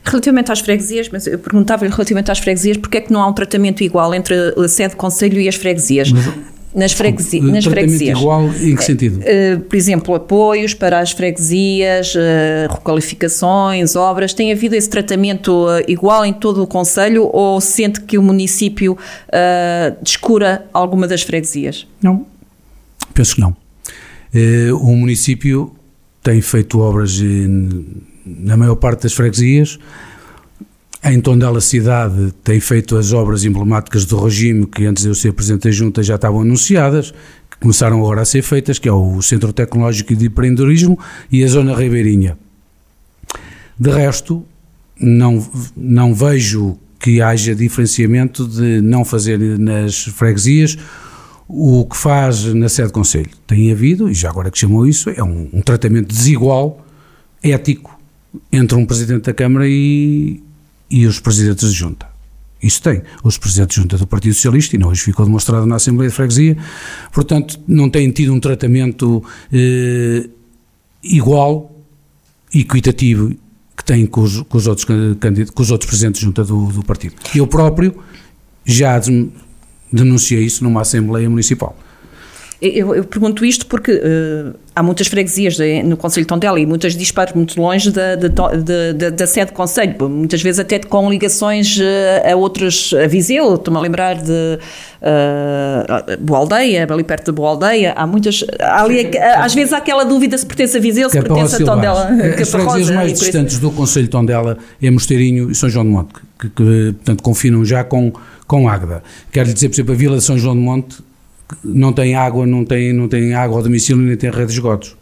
Relativamente às freguesias, mas eu perguntava-lhe relativamente às freguesias, porque é que não há um tratamento igual entre a sede do Conselho e as freguesias? Mas, nas, freguesi nas freguesias. igual em que sentido? Uh, por exemplo, apoios para as freguesias, uh, requalificações, obras. Tem havido esse tratamento uh, igual em todo o Conselho ou sente que o município descura alguma das freguesias? Não, penso que não. o município tem feito obras na maior parte das freguesias em Tondela Cidade tem feito as obras emblemáticas do regime que antes de eu ser Presidente da Junta já estavam anunciadas, que começaram agora a ser feitas, que é o Centro Tecnológico de Empreendedorismo e a Zona Ribeirinha. De resto, não, não vejo que haja diferenciamento de não fazer nas freguesias o que faz na sede do Conselho. Tem havido, e já agora que chamou isso, é um, um tratamento desigual, ético, entre um Presidente da Câmara e, e os Presidentes de Junta. Isso tem. Os presidentes de junta do Partido Socialista, e não hoje ficou demonstrado na Assembleia de Freguesia, portanto, não têm tido um tratamento eh, igual, equitativo, que têm com os, com os, outros, com os outros presidentes de junta do, do partido. Eu próprio já denunciei isso numa Assembleia Municipal. Eu, eu, pergunto isto porque uh, há muitas freguesias no Conselho de Tondela e muitas disparam muito longe da, da, da, sede do Conselho, muitas vezes até com ligações uh, a outros, a Viseu, estou-me a lembrar de uh, Boa Aldeia, ali perto de Boa Aldeia, há muitas, há ali, às vezes há aquela dúvida se pertence a Viseu, se é pertence a Tondela. As freguesias mais distantes do Conselho de Tondela é Mosteirinho e São João de Monte, que, que portanto confinam já com, com Águeda. Quero dizer, por exemplo, a Vila de São João de Monte não tem água, não tem, não tem água ao domicílio nem tem rede de esgotos.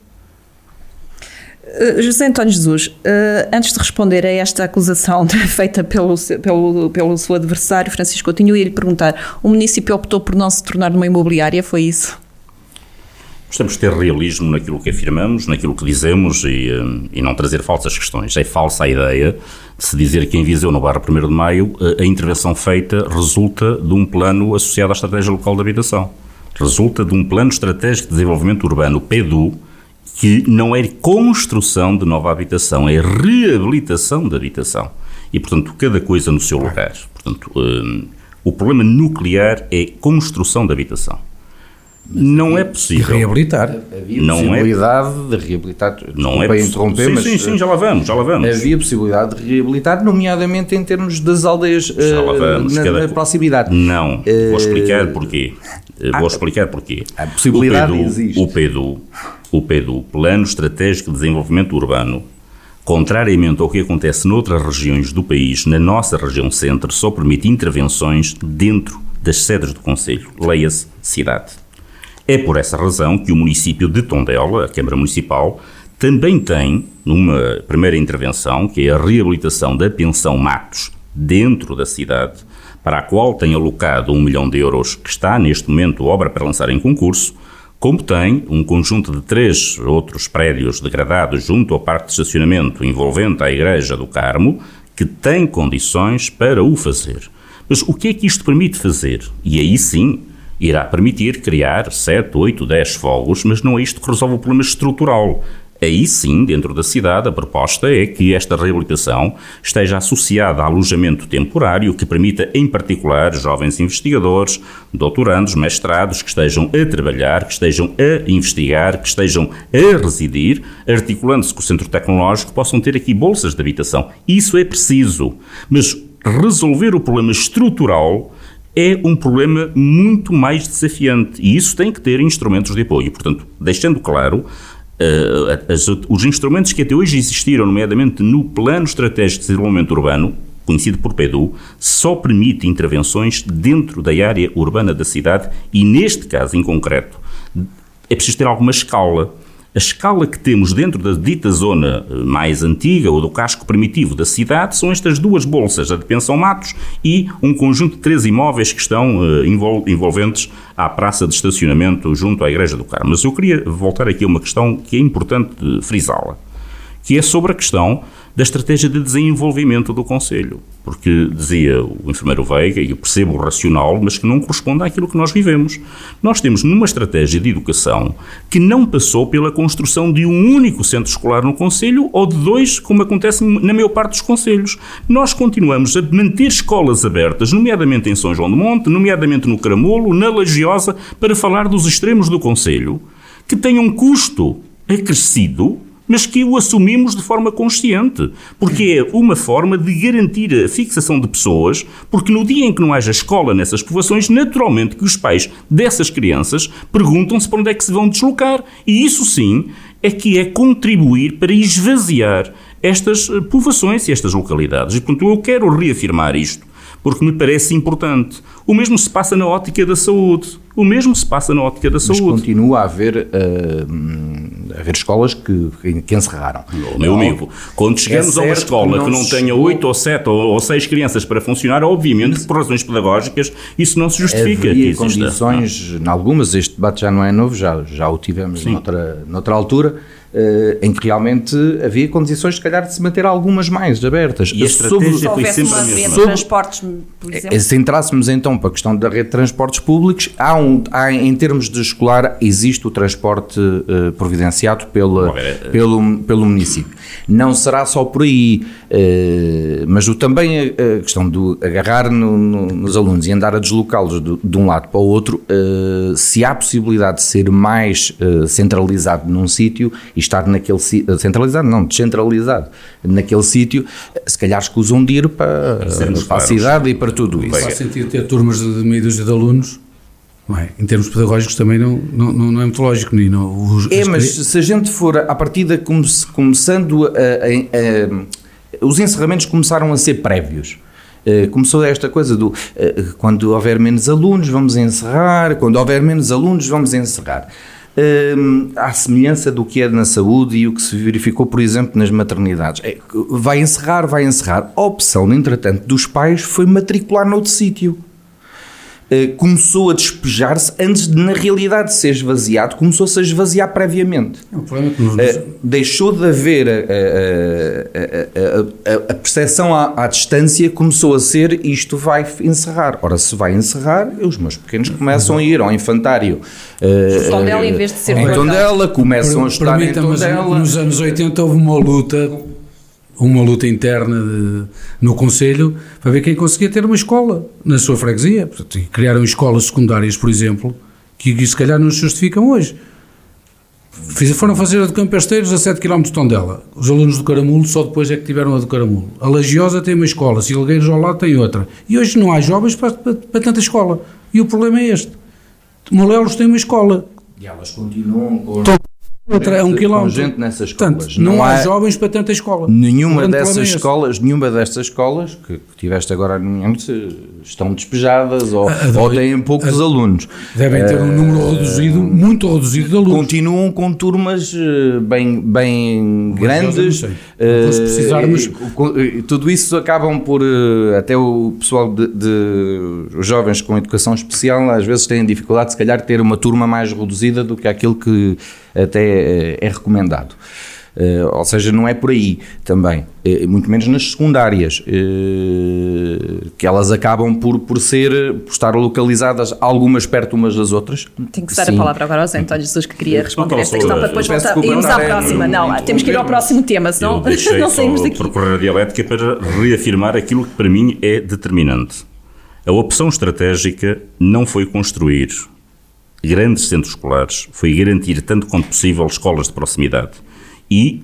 Uh, José António Jesus, uh, antes de responder a esta acusação feita pelo, pelo, pelo seu adversário, Francisco Coutinho, eu ia lhe perguntar: o município optou por não se tornar uma imobiliária, foi isso? Temos de ter realismo naquilo que afirmamos, naquilo que dizemos e, uh, e não trazer falsas questões. É falsa a ideia de se dizer que em Viseu, no bairro 1 de Maio, a intervenção feita resulta de um plano associado à estratégia local de habitação resulta de um Plano Estratégico de Desenvolvimento Urbano, PEDU, que não é construção de nova habitação, é reabilitação de habitação. E, portanto, cada coisa no seu lugar. Portanto, um, o problema nuclear é construção de habitação. Não é possível. Reabilitar. Havia não é possibilidade é, de reabilitar. Não é interromper, sim, mas. Sim, sim, já lá vamos, já lá vamos. Havia possibilidade de reabilitar, nomeadamente em termos das aldeias já lá vamos, na, cada... na proximidade. Não, uh, vou explicar porquê. Vou explicar porquê. A possibilidade o PEDU, existe. O PEDU, o PEDU, Plano Estratégico de Desenvolvimento Urbano, contrariamente ao que acontece noutras regiões do país, na nossa região centro, só permite intervenções dentro das sedes do Conselho, leia-se cidade. É por essa razão que o município de Tondela, a Câmara Municipal, também tem, numa primeira intervenção, que é a reabilitação da pensão Matos, dentro da cidade, para a qual tem alocado um milhão de euros, que está neste momento obra para lançar em concurso, como tem um conjunto de três outros prédios degradados junto ao parque de estacionamento envolvente a Igreja do Carmo, que tem condições para o fazer. Mas o que é que isto permite fazer? E aí sim, irá permitir criar 7, 8, 10 fogos, mas não é isto que resolve o problema estrutural. Aí sim, dentro da cidade, a proposta é que esta reabilitação esteja associada a alojamento temporário que permita, em particular, jovens investigadores, doutorandos, mestrados que estejam a trabalhar, que estejam a investigar, que estejam a residir, articulando-se com o centro tecnológico, possam ter aqui bolsas de habitação. Isso é preciso. Mas resolver o problema estrutural é um problema muito mais desafiante e isso tem que ter instrumentos de apoio. Portanto, deixando claro, uh, as, os instrumentos que até hoje existiram, nomeadamente no Plano Estratégico de Desenvolvimento Urbano, conhecido por PEDU, só permite intervenções dentro da área urbana da cidade e, neste caso em concreto, é preciso ter alguma escala. A escala que temos dentro da dita zona eh, mais antiga ou do casco primitivo da cidade são estas duas bolsas, a de Pensão Matos e um conjunto de três imóveis que estão uh, envolventes à praça de estacionamento junto à Igreja do Carmo. Mas eu queria voltar aqui a uma questão que é importante frisá-la, que é sobre a questão da estratégia de desenvolvimento do Conselho. Porque dizia o enfermeiro Veiga, e eu percebo o racional, mas que não corresponde àquilo que nós vivemos. Nós temos numa estratégia de educação que não passou pela construção de um único centro escolar no Conselho ou de dois, como acontece na maior parte dos Conselhos. Nós continuamos a manter escolas abertas, nomeadamente em São João do Monte, nomeadamente no Caramulo, na Lagiosa, para falar dos extremos do Conselho, que têm um custo acrescido mas que o assumimos de forma consciente, porque é uma forma de garantir a fixação de pessoas, porque no dia em que não haja escola nessas povoações, naturalmente que os pais dessas crianças perguntam-se para onde é que se vão deslocar. E isso sim é que é contribuir para esvaziar estas eh, povoações e estas localidades. E, portanto, eu quero reafirmar isto, porque me parece importante. O mesmo se passa na ótica da saúde. O mesmo se passa na ótica da saúde. Mas continua a haver, uh, haver escolas que, que encerraram. Oh, meu amigo, quando chegamos é a uma escola que não, que não tenha oito ou sete ou seis crianças para funcionar, obviamente, por razões pedagógicas, isso não se justifica. Havia condições, em algumas, este debate já não é novo, já, já o tivemos noutra, noutra altura, em que realmente havia condições, se calhar, de se manter algumas mais abertas. E a estratégia foi sempre a mesma. Sobre, transportes, por exemplo. Eh, se entrássemos então para a questão da rede de transportes públicos, há um, há, em termos de escolar, existe o transporte uh, providenciado pela, pelo, pelo município. Não será só por aí, uh, mas o, também a, a, questão de agarrar no, no, nos alunos e andar a deslocá-los de, de, um lado para o outro, se há possibilidade de ser mais centralizado num sítio e estar naquele centralizado, não, descentralizado, naquele sítio, se calhar escusam de ir para, para a cidade e para tudo isso. Faz sentido ter turmas de meia dúzia de alunos é? Em termos pedagógicos também não, não, não é muito lógico. Não, os, é, mas se a gente for à partida come, começando a, a, a, os encerramentos começaram a ser prévios. Uh, começou esta coisa do uh, quando houver menos alunos vamos encerrar, quando houver menos alunos vamos encerrar uh, à semelhança do que é na saúde e o que se verificou, por exemplo, nas maternidades. É, vai encerrar, vai encerrar. A opção, entretanto, dos pais foi matricular noutro sítio. Uh, começou a despejar-se antes de, na realidade, ser esvaziado, começou-se a esvaziar previamente. É uh, deixou de haver a, a, a, a percepção à, à, distância, começou a ser isto vai encerrar. Ora, se vai encerrar, os meus pequenos começam a ir ao infantário Uh, Tondela em vez de ser em Tondela, começam a estudar em Tondela. Nos anos 80 houve uma luta, uma luta interna de, no Conselho para ver quem conseguia ter uma escola na sua freguesia. Portanto, criaram escolas secundárias, por exemplo, que se calhar não se justificam hoje. Foram fazer a de Campesteiros a 7 km de Tondela. Os alunos do Caramulo só depois é que tiveram a do Caramulo. A Lagiosa tem uma escola, Silgueiros ao lado tem outra. E hoje não há jovens para, para, para tanta escola. E o problema é este. Molelos tem uma escola. E elas continuam com outra é um quilómetro. gente nessas escolas. Portanto, não, não há, jovens para tanta escola. Nenhuma dessas escolas, nenhuma destas escolas que, que tiveste agora estão despejadas ou, ou têm poucos a, alunos. Devem ter um número uh, reduzido, muito reduzido de alunos. Continuam com turmas eh, bem, bem grandes. Uh, se precisarmos. Tudo isso acabam por até o pessoal de, de os jovens com educação especial às vezes têm dificuldade, se calhar, de ter uma turma mais reduzida do que aquilo que até é, é recomendado. Uh, ou seja, não é por aí também, uh, muito menos nas secundárias, uh, que elas acabam por, por ser, por estar localizadas algumas perto umas das outras. Tenho que dar a palavra agora ao Zé António Jesus que queria responder esta questão para depois voltar, irmos à próxima. Não, temos que ir ao próximo tema, senão não saímos daqui. procurar a dialética para reafirmar aquilo que para mim é determinante. A opção estratégica não foi construir grandes centros escolares foi garantir, tanto quanto possível, escolas de proximidade. E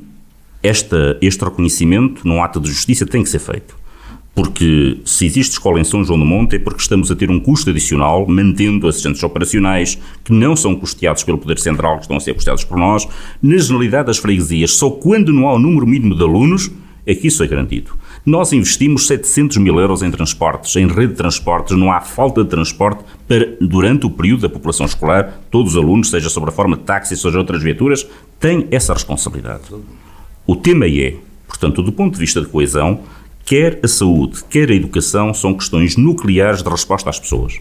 esta, este reconhecimento, num ato de justiça, tem que ser feito. Porque se existe escola em São João do Monte é porque estamos a ter um custo adicional, mantendo assistentes operacionais que não são custeados pelo Poder Central, que estão a ser custeados por nós. Na generalidade das freguesias, só quando não há o número mínimo de alunos é que isso é garantido. Nós investimos 700 mil euros em transportes, em rede de transportes, não há falta de transporte para, durante o período da população escolar, todos os alunos, seja sob a forma de táxi, seja outras viaturas, têm essa responsabilidade. O tema é, portanto, do ponto de vista de coesão, quer a saúde, quer a educação são questões nucleares de resposta às pessoas.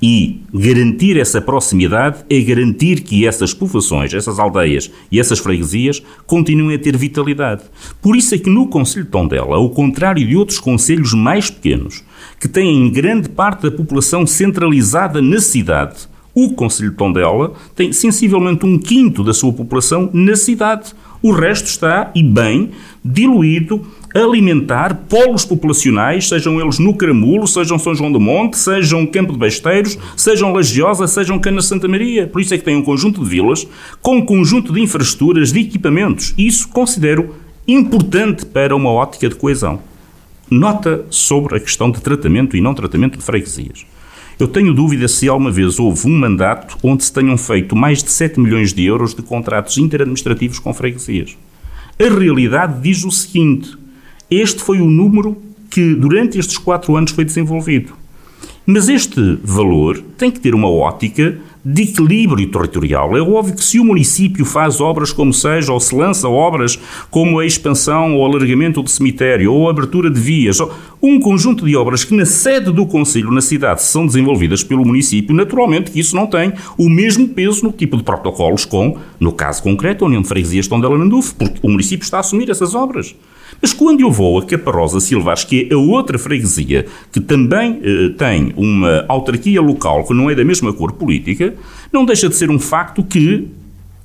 E garantir essa proximidade é garantir que essas povoações, essas aldeias e essas freguesias continuem a ter vitalidade. Por isso é que no Conselho de Tondela, ao contrário de outros conselhos mais pequenos, que têm grande parte da população centralizada na cidade, o Conselho de Tondela tem sensivelmente um quinto da sua população na cidade. O resto está, e bem, diluído alimentar polos populacionais, sejam eles no Caramulo, sejam São João do Monte, sejam Campo de Besteiros, sejam Lagiosa, sejam Cana Santa Maria. Por isso é que tem um conjunto de vilas com um conjunto de infraestruturas, de equipamentos. Isso considero importante para uma ótica de coesão. Nota sobre a questão de tratamento e não tratamento de freguesias. Eu tenho dúvida se alguma vez houve um mandato onde se tenham feito mais de 7 milhões de euros de contratos interadministrativos com freguesias. A realidade diz o seguinte: este foi o número que durante estes quatro anos foi desenvolvido. Mas este valor tem que ter uma ótica de equilíbrio territorial. É óbvio que se o município faz obras como seja, ou se lança obras como a expansão ou alargamento do cemitério, ou a abertura de vias, ou um conjunto de obras que na sede do Conselho, na cidade, são desenvolvidas pelo município, naturalmente que isso não tem o mesmo peso no tipo de protocolos com, no caso concreto, a União de Freguesias Tondela Nandufo, porque o município está a assumir essas obras. Mas quando eu vou a Caparosa Silvares, que é a outra freguesia que também eh, tem uma autarquia local que não é da mesma cor política, não deixa de ser um facto que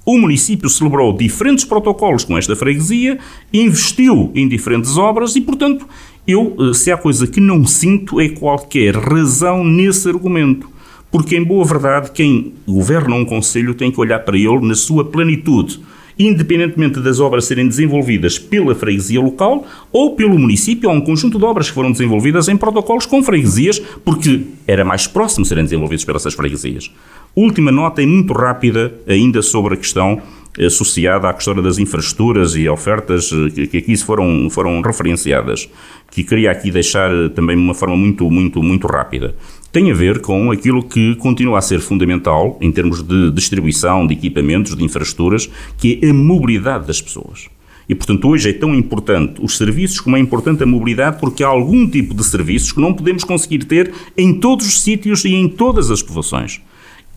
o município celebrou diferentes protocolos com esta freguesia, investiu em diferentes obras e, portanto, eu, eh, se há coisa que não sinto é qualquer razão nesse argumento. Porque, em boa verdade, quem governa um conselho tem que olhar para ele na sua plenitude independentemente das obras serem desenvolvidas pela freguesia local ou pelo município, há um conjunto de obras que foram desenvolvidas em protocolos com freguesias, porque era mais próximo serem desenvolvidos pelas freguesias. Última nota e muito rápida ainda sobre a questão associada à questão das infraestruturas e ofertas eh, que aqui foram, foram referenciadas, que queria aqui deixar eh, também de uma forma muito, muito, muito rápida tem a ver com aquilo que continua a ser fundamental em termos de distribuição de equipamentos, de infraestruturas, que é a mobilidade das pessoas. E, portanto, hoje é tão importante os serviços como é importante a mobilidade, porque há algum tipo de serviços que não podemos conseguir ter em todos os sítios e em todas as povoações.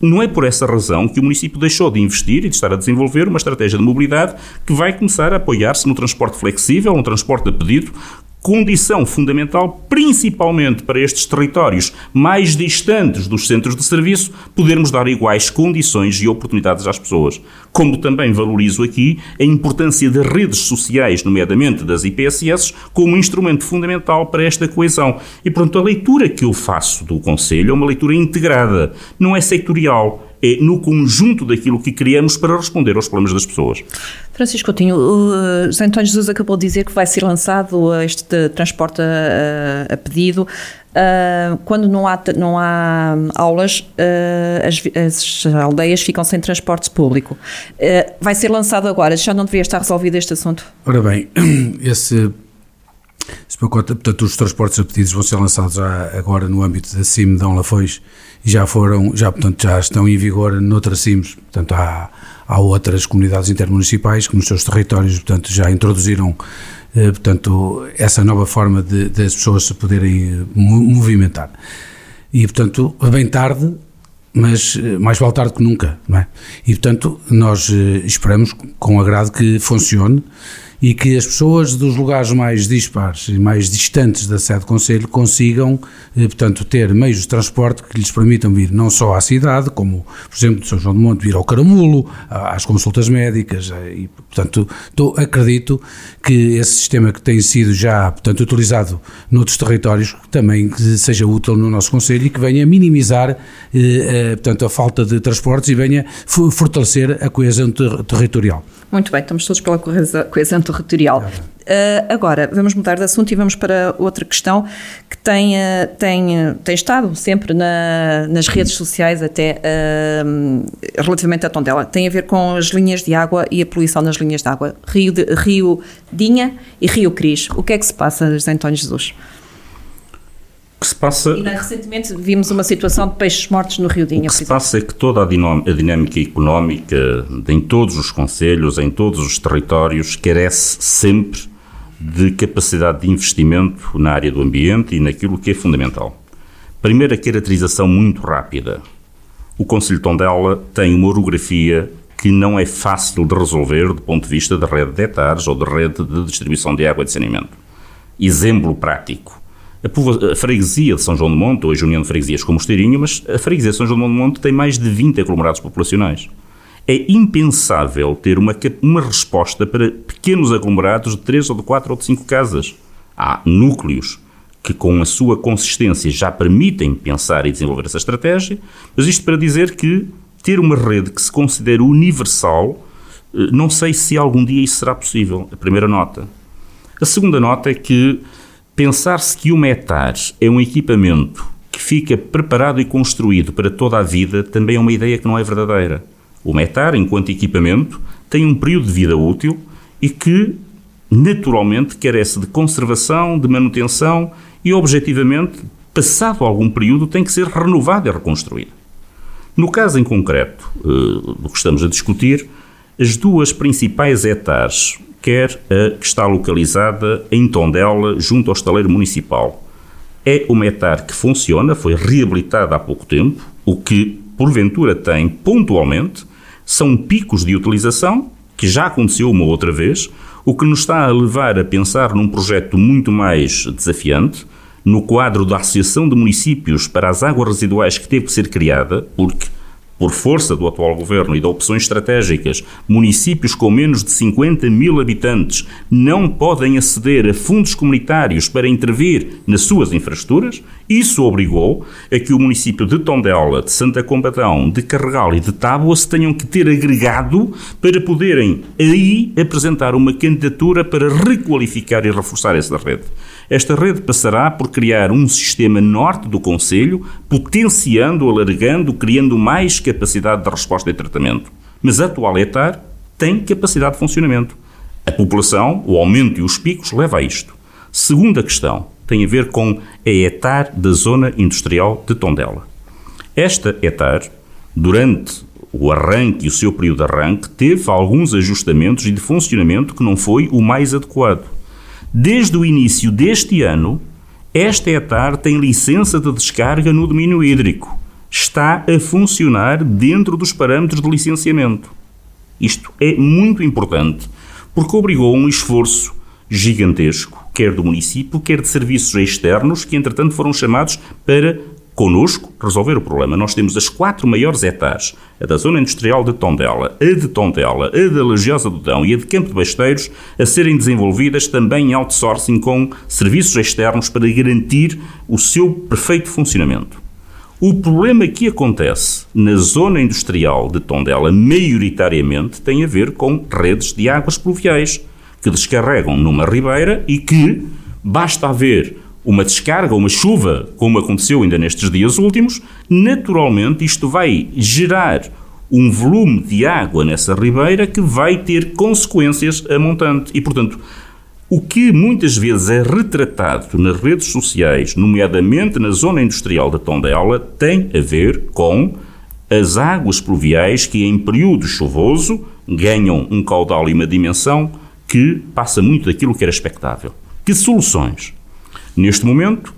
Não é por essa razão que o município deixou de investir e de estar a desenvolver uma estratégia de mobilidade que vai começar a apoiar-se no transporte flexível, no transporte a pedido, condição fundamental, principalmente para estes territórios mais distantes dos centros de serviço, podermos dar iguais condições e oportunidades às pessoas. Como também valorizo aqui a importância das redes sociais, nomeadamente das IPSS, como instrumento fundamental para esta coesão. E, pronto, a leitura que eu faço do Conselho é uma leitura integrada, não é sectorial é no conjunto daquilo que criamos para responder aos problemas das pessoas. Francisco Coutinho, o uh, José António Jesus acabou de dizer que vai ser lançado este transporte a, a pedido. Uh, quando não há, não há aulas, uh, as, as, aldeias ficam sem transporte público. Uh, vai ser lançado agora, já não deveria estar resolvido este assunto? Ora bem, esse, portanto, os transportes a pedidos vão ser lançados já agora no âmbito da CIM de Dom Lafões e já foram, já, portanto, já estão em vigor noutras CIMs, portanto, há, há outras comunidades intermunicipais que nos seus territórios, portanto, já introduziram, eh, portanto, essa nova forma de, as pessoas se poderem eh, movimentar. E, portanto, bem tarde, mas eh, mais vale tarde que nunca, não é? E, portanto, nós esperamos com agrado que funcione, e que as pessoas dos lugares mais dispares e mais distantes da sede do Conselho consigam, eh, portanto, ter meios de transporte que lhes permitam vir não só à cidade, como, por exemplo, de São João de Monte, vir ao Caramulo, às consultas médicas, e, portanto, tô, acredito que esse sistema que tem sido já, portanto, utilizado noutros territórios, também seja útil no nosso Conselho e que venha minimizar, eh, eh, portanto, a falta de transportes e venha fortalecer a coesão ter territorial. Muito bem, estamos todos pela coesão territorial. Uh, agora, vamos mudar de assunto e vamos para outra questão que tem, uh, tem, uh, tem estado sempre na, nas redes sociais, até relativamente à Tondela. Tem a ver com as linhas de água e a poluição nas linhas de água. Rio, de, Rio Dinha e Rio Cris. O que é que se passa, José António Jesus? Que se passa. E recentemente vimos uma situação de peixes mortos no Rio Dinha. O que se passa é que toda a, dinâmica económica em todos os conselhos, em todos os territórios, carece sempre de capacidade de investimento na área do ambiente e naquilo que é fundamental. Primeira caracterização muito rápida. O Conselho de Tondela tem uma orografia que não é fácil de resolver do ponto de vista da rede de hectares ou da rede de distribuição de água e de saneamento. Exemplo prático a, a freguesia de São João de Monte, hoje União de Freguesias como Esteirinho, mas a freguesia de São João de Monte tem mais de 20 aglomerados populacionais. É impensável ter uma, uma resposta para pequenos aglomerados de 3 ou de 4 ou de 5 casas. Há núcleos que, com a sua consistência, já permitem pensar e desenvolver essa estratégia, mas isto para dizer que ter uma rede que se considere universal, eh, não sei se algum dia isso será possível. A primeira nota. A segunda nota é que Pensar-se que o METAR é um equipamento que fica preparado e construído para toda a vida também é uma ideia que não é verdadeira. O METAR, enquanto equipamento, tem um período de vida útil e que naturalmente carece de conservação, de manutenção e, objetivamente, passado algum período, tem que ser renovada e reconstruída. No caso em concreto uh, do que estamos a discutir, as duas principais hectares, quer a que está localizada em Tondela, junto ao estaleiro municipal, é uma hectare que funciona, foi reabilitada há pouco tempo, o que porventura tem pontualmente são picos de utilização, que já aconteceu uma outra vez, o que nos está a levar a pensar num projeto muito mais desafiante, no quadro da Associação de Municípios para as Águas Residuais que teve que ser criada, porque por força do atual governo e de opções estratégicas, municípios com menos de 50 mil habitantes não podem aceder a fundos comunitários para intervir nas suas infraestruturas. Isso obrigou a que o município de Tondela, de Santa Combadão, de Carregal e de Tábua se tenham que ter agregado para poderem aí apresentar uma candidatura para requalificar e reforçar essa rede. Esta rede passará por criar um sistema norte do Conselho, potenciando, alargando, criando mais capacidade de resposta e tratamento. Mas a atual ETAR tem capacidade de funcionamento. A população, o aumento e os picos leva a isto. Segunda questão tem a ver com a ETAR da Zona Industrial de Tondela. Esta ETAR, durante o arranque e o seu período de arranque, teve alguns ajustamentos e de funcionamento que não foi o mais adequado. Desde o início deste ano, esta ETAR tem licença de descarga no domínio hídrico. Está a funcionar dentro dos parâmetros de licenciamento. Isto é muito importante, porque obrigou um esforço gigantesco, quer do município, quer de serviços externos, que entretanto foram chamados para connosco resolver o problema. Nós temos as quatro maiores hectares, a da Zona Industrial de Tondela, a de Tondela, a da Legiosa do Dão e a de Campo de Basteiros, a serem desenvolvidas também em outsourcing com serviços externos para garantir o seu perfeito funcionamento. O problema que acontece na zona industrial de Tondela, maioritariamente, tem a ver com redes de águas pluviais que descarregam numa ribeira e que basta haver uma descarga, uma chuva, como aconteceu ainda nestes dias últimos, naturalmente isto vai gerar um volume de água nessa ribeira que vai ter consequências a montante. E, portanto, o que muitas vezes é retratado nas redes sociais, nomeadamente na zona industrial da Tondela, tem a ver com as águas pluviais que, em período chuvoso, ganham um caudal e uma dimensão que passa muito daquilo que era expectável. Que soluções? Neste momento,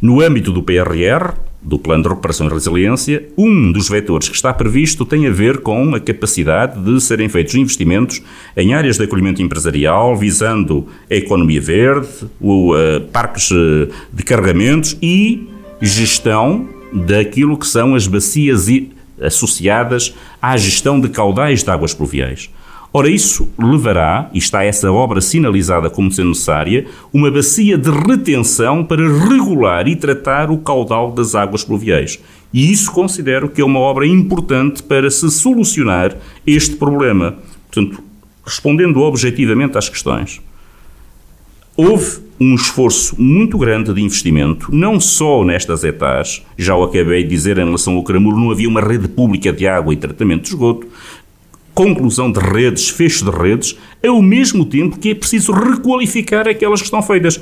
no âmbito do PRR, do Plano de Recuperação e Resiliência, um dos vetores que está previsto tem a ver com a capacidade de serem feitos investimentos em áreas de acolhimento empresarial, visando a economia verde, o, uh, parques uh, de carregamentos e gestão daquilo que são as bacias associadas à gestão de caudais de águas pluviais. Ora, isso levará, e está essa obra sinalizada como sendo necessária, uma bacia de retenção para regular e tratar o caudal das águas pluviais. E isso considero que é uma obra importante para se solucionar este problema. Portanto, respondendo objetivamente às questões, houve um esforço muito grande de investimento, não só nestas etapas, já o acabei de dizer em relação ao Cramuro, não havia uma rede pública de água e tratamento de esgoto, conclusão de redes, fecho de redes, ao mesmo tempo que é preciso requalificar aquelas que estão feitas.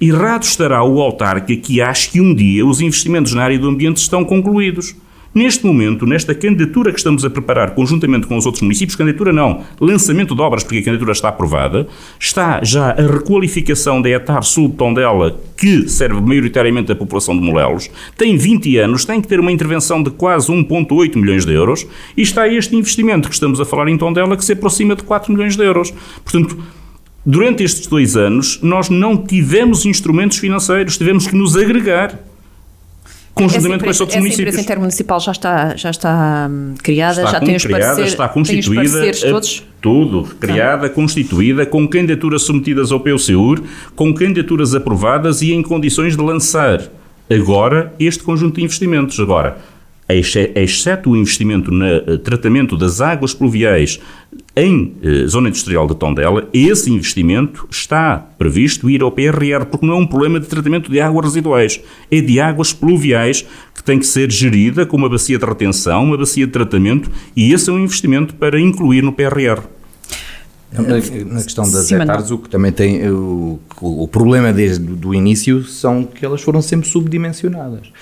Errado estará o autarca que acha que um dia os investimentos na área do ambiente estão concluídos. Neste momento, nesta candidatura que estamos a preparar conjuntamente com os outros municípios, candidatura não, lançamento de obras, porque a candidatura está aprovada, está já a requalificação da ETAR Sul de Tondela, que serve maioritariamente a população de Molelos, tem 20 anos, tem que ter uma intervenção de quase 1,8 milhões de euros, e está este investimento que estamos a falar em Tondela que se aproxima de 4 milhões de euros. Portanto, durante estes dois anos, nós não tivemos instrumentos financeiros, tivemos que nos agregar conjuntamente com os outros municípios. A empresa intermunicipal já está, já está hum, criada, está já tem os pareceres, está constituída, todos? tudo, criada, constituída, com candidaturas submetidas ao PUCUR, com candidaturas aprovadas e em condições de lançar agora este conjunto de investimentos. Agora, exceto o investimento no eh, tratamento das águas pluviais em eh, zona industrial de Tondela, esse investimento está previsto ir ao PRR, porque não é um problema de tratamento de águas residuais, é de águas pluviais que tem que ser gerida com uma bacia de retenção, uma bacia de tratamento, e esse é um investimento para incluir no PRR. Na, na questão das Sim, hectares, o que também tem o, o problema desde o início são que elas foram sempre subdimensionadas.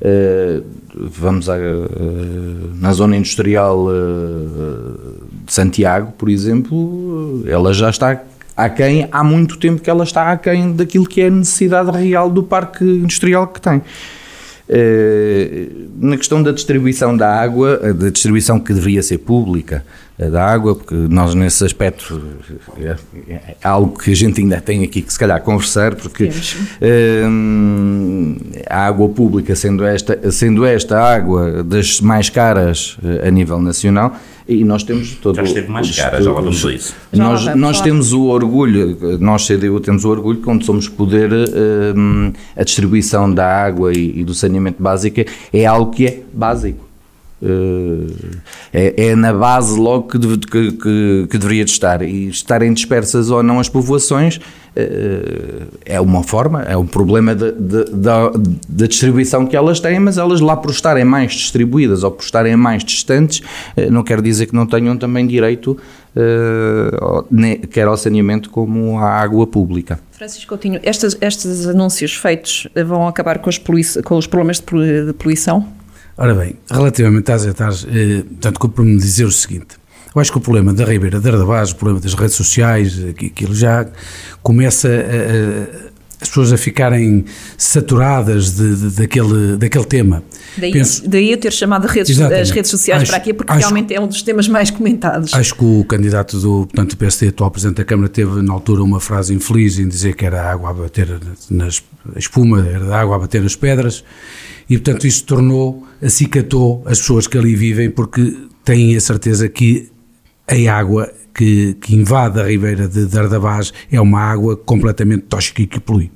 Uh, vamos a, uh, na zona industrial uh, de Santiago, por exemplo, ela já está aquém, há muito tempo que ela está aquém daquilo que é a necessidade real do parque industrial que tem. Na questão da distribuição da água, da distribuição que deveria ser pública, da água, porque nós nesse aspecto é, é, algo que a gente ainda tem aqui que se calhar conversar, porque hum, a água pública, sendo esta, sendo esta água das mais caras eh, a nível nacional, e nós temos todo já esteve mais cara, já vamos a isso. Nós, nós temos o orgulho, nós CDU temos o orgulho quando somos poder hum, a distribuição da água e, e do saneamento básico é algo que é básico. eh, é, é, na base logo que, que, que, que, deveria de estar. E estarem dispersas ou não as povoações eh, é uma forma, é um problema da distribuição que elas têm, mas elas lá por estarem mais distribuídas ou por estarem mais distantes, eh, não quer dizer que não tenham também direito quer ao saneamento como à água pública. Francisco Coutinho, estes, estes anúncios feitos vão acabar com com os problemas de poluição? Ora bem, relativamente às hectares, eh, tanto que me dizer o seguinte. Eu acho que o problema da Ribeira de Ardabás, o problema das redes sociais, aquilo já começa a, as pessoas a ficarem saturadas de, de, daquele, daquele tema. Daí, Penso, daí eu ter chamado redes, as redes sociais acho, para aqui, porque acho, realmente é um dos temas mais comentados. Acho que o candidato do, portanto, do PSD, atual Presidente da Câmara, teve na altura uma frase infeliz em dizer que era a água a bater nas, a espuma, era a água a bater nas pedras, e portanto isso tornou, acicatou as pessoas que ali vivem porque têm a certeza que a água que, que invade a ribeira de Dardabás é uma água completamente tóxica e que polui.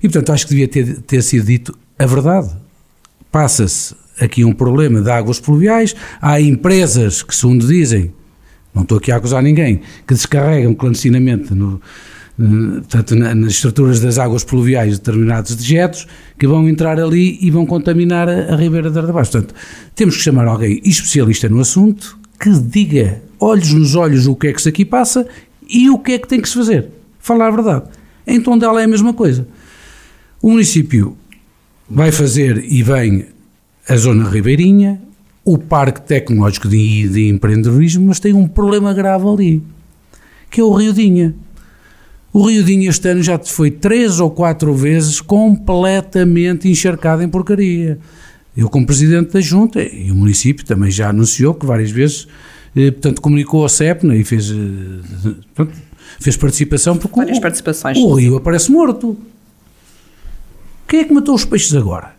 E portanto acho que devia ter, ter sido dito a verdade. Passa-se aqui um problema de águas pluviais, há empresas que, segundo dizem, não estou aqui a acusar ninguém, que descarregam clandestinamente no, portanto, nas estruturas das águas pluviais determinados dejetos que vão entrar ali e vão contaminar a, a Ribeira de Ardabás. Portanto, temos que chamar alguém especialista no assunto que diga, olhos nos olhos, o que é que se aqui passa e o que é que tem que se fazer. Falar a verdade. Em Tondela é a mesma coisa. O município vai fazer e vem a zona ribeirinha, o parque tecnológico de, de empreendedorismo, mas tem um problema grave ali, que é o Rio Dinha. O Rio Dinho este ano já foi três ou quatro vezes completamente encharcado em porcaria. Eu, como presidente da Junta, e o município também já anunciou que várias vezes, eh, portanto, comunicou ao CEPNA e fez, eh, portanto, fez participação, porque várias o, participações. o rio aparece morto. Quem é que matou os peixes agora?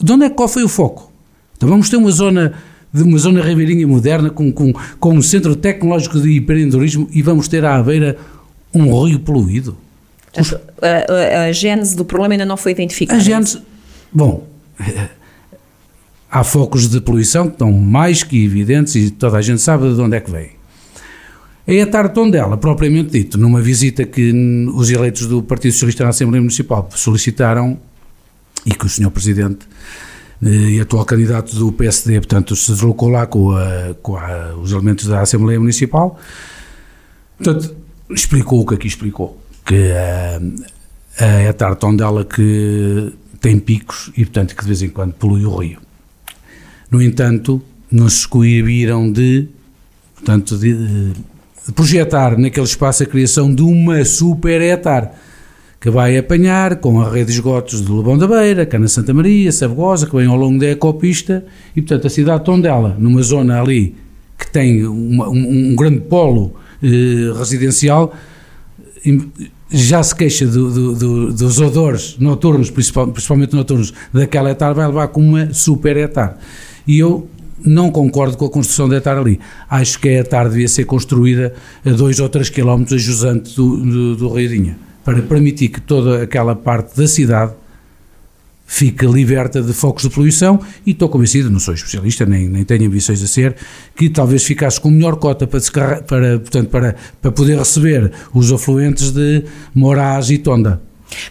De onde é qual foi o foco? Então vamos ter uma zona de uma zona ribeirinha moderna com, com, com um centro tecnológico de empreendedorismo e vamos ter à beira um rio poluído. Portanto, a, a, a gênese do problema ainda não foi identificada. A gênese, bom, há focos de poluição que estão mais que evidentes e toda a gente sabe de onde é que vem. É a Tartondela, dela, propriamente dito, numa visita que os eleitos do Partido Socialista na Assembleia Municipal solicitaram e que o Sr. Presidente eh, e atual candidato do PSD, portanto, se deslocou lá com, a, com a, os elementos da Assembleia Municipal. Portanto, explicou o que aqui explicou, que a, a etar Tondela que tem picos e, portanto, que de vez em quando polui o rio. No entanto, não se coibiram de, portanto, de, de projetar naquele espaço a criação de uma super etar que vai apanhar com a rede de esgotos de Lebão da Beira, Cana Santa Maria, Sabugosa, que vem ao longo da ecopista, e portanto a cidade de Tondela, numa zona ali que tem uma, um, um grande polo eh, residencial já se queixa do, do, do, dos odores noturnos, principalmente noturnos, daquela etar, vai levar com uma super etar. E eu não concordo com a construção da etar ali. Acho que a etar devia ser construída a 2 ou 3 quilómetros a jusante do, do, do para permitir que toda aquela parte da cidade fica liberta de focos de poluição e estou convencido, não sou especialista, nem, nem tenho ambições a ser, que talvez ficasse com melhor cota para, para, portanto, para, para poder receber os afluentes de Moraes e Tonda.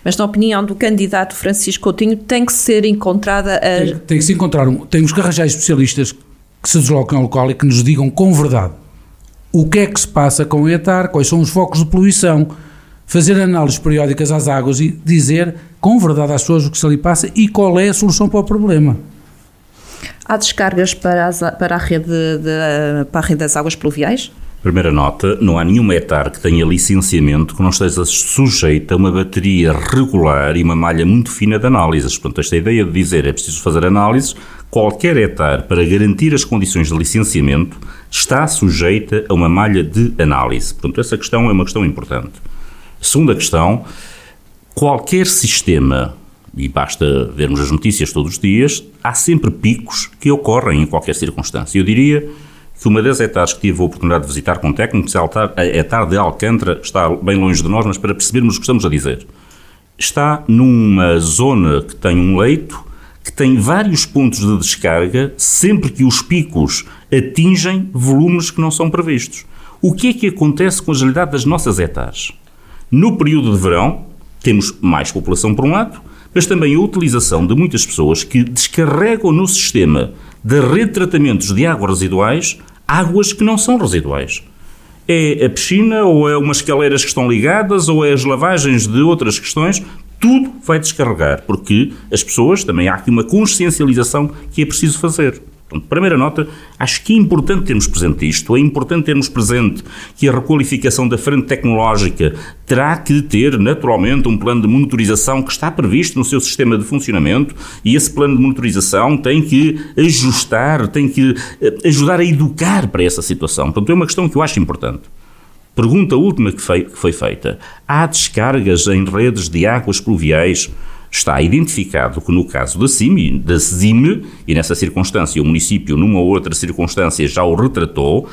Mas na opinião do candidato Francisco Coutinho tem que ser encontrada a... Tem, tem que se encontrar, temos que arranjar especialistas que se desloquem ao local e que nos digam com verdade o que é que se passa com o ETAR, quais são os focos de poluição, fazer análises periódicas às águas e dizer com verdade às pessoas o que se ali passa e qual é a solução para o problema. Há descargas para, as, para, a, rede de, para a rede das águas pluviais? Primeira nota, não há nenhum hectare que tenha licenciamento que não esteja sujeito a uma bateria regular e uma malha muito fina de análises. Portanto, esta ideia de dizer é preciso fazer análises, qualquer hectare, para garantir as condições de licenciamento, está sujeita a uma malha de análise. Portanto, essa questão é uma questão importante. Segunda questão, qualquer sistema, e basta vermos as notícias todos os dias, há sempre picos que ocorrem em qualquer circunstância. Eu diria que uma das hectares que tive a oportunidade de visitar com técnicos, a hectare de Alcântara, está bem longe de nós, mas para percebermos o que estamos a dizer. Está numa zona que tem um leito, que tem vários pontos de descarga, sempre que os picos atingem volumes que não são previstos. O que é que acontece com a agilidade das nossas hectares? No período de verão, temos mais população por um lado, mas também a utilização de muitas pessoas que descarregam no sistema da rede de tratamentos de águas residuais águas que não são residuais. É a piscina, ou é umas escaleiras que estão ligadas, ou é as lavagens de outras questões, tudo vai descarregar, porque as pessoas, também há aqui uma consciencialização que é preciso fazer. Portanto, primeira nota, acho que é importante termos presente isto, é importante termos presente que a requalificação da frente tecnológica terá que ter, naturalmente, um plano de monitorização que está previsto no seu sistema de funcionamento e esse plano de monitorização tem que ajustar, tem que eh, ajudar a educar para essa situação. Portanto, é uma questão que eu acho importante. Pergunta última que foi, que foi feita. Há descargas em redes de águas pluviais está identificado que no caso da CIMI, da CIMI, e nessa circunstância o município numa ou outra circunstância já o retratou,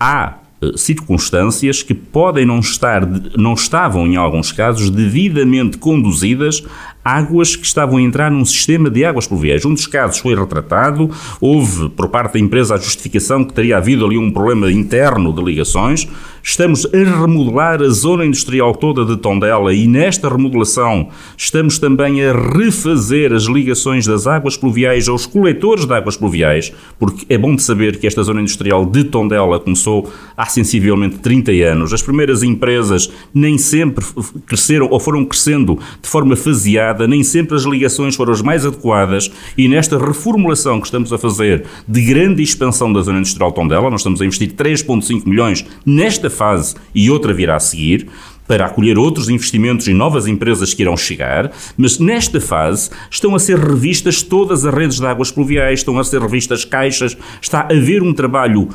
há eh, circunstâncias que podem não estar, não estavam em alguns casos devidamente conduzidas águas que estavam a entrar num sistema de águas pluviais. Um dos casos foi retratado, houve por parte da empresa a justificação que teria havido ali um problema interno de ligações. Estamos a remodelar a zona industrial toda de Tondela e nesta remodelação estamos também a refazer as ligações das águas pluviais aos coletores de águas pluviais, porque é bom de saber que esta zona industrial de Tondela começou há sensivelmente 30 anos. As primeiras empresas nem sempre cresceram ou foram crescendo de forma faseada nem sempre as ligações foram as mais adequadas e nesta reformulação que estamos a fazer de grande expansão da zona industrial Tondela, nós estamos a investir 3,5 milhões nesta fase e outra virá a seguir, para acolher outros investimentos e novas empresas que irão chegar, mas nesta fase estão a ser revistas todas as redes de águas pluviais, estão a ser revistas caixas, está a haver um trabalho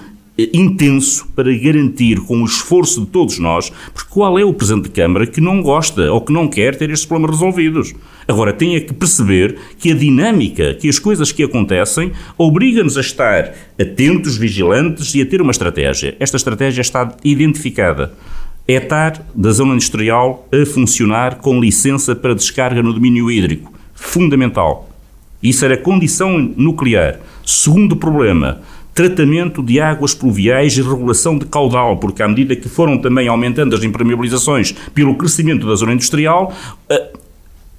intenso para garantir, com o esforço de todos nós, porque qual é o Presidente de Câmara que não gosta ou que não quer ter estes problemas resolvidos? Agora, tem é que perceber que a dinâmica, que as coisas que acontecem, obriga-nos a estar atentos, vigilantes e a ter uma estratégia. Esta estratégia está identificada. É estar da zona industrial a funcionar com licença para descarga no domínio hídrico. Fundamental. Isso era condição nuclear. Segundo problema, tratamento de águas pluviais e regulação de caudal, porque à medida que foram também aumentando as impermeabilizações pelo crescimento da zona industrial,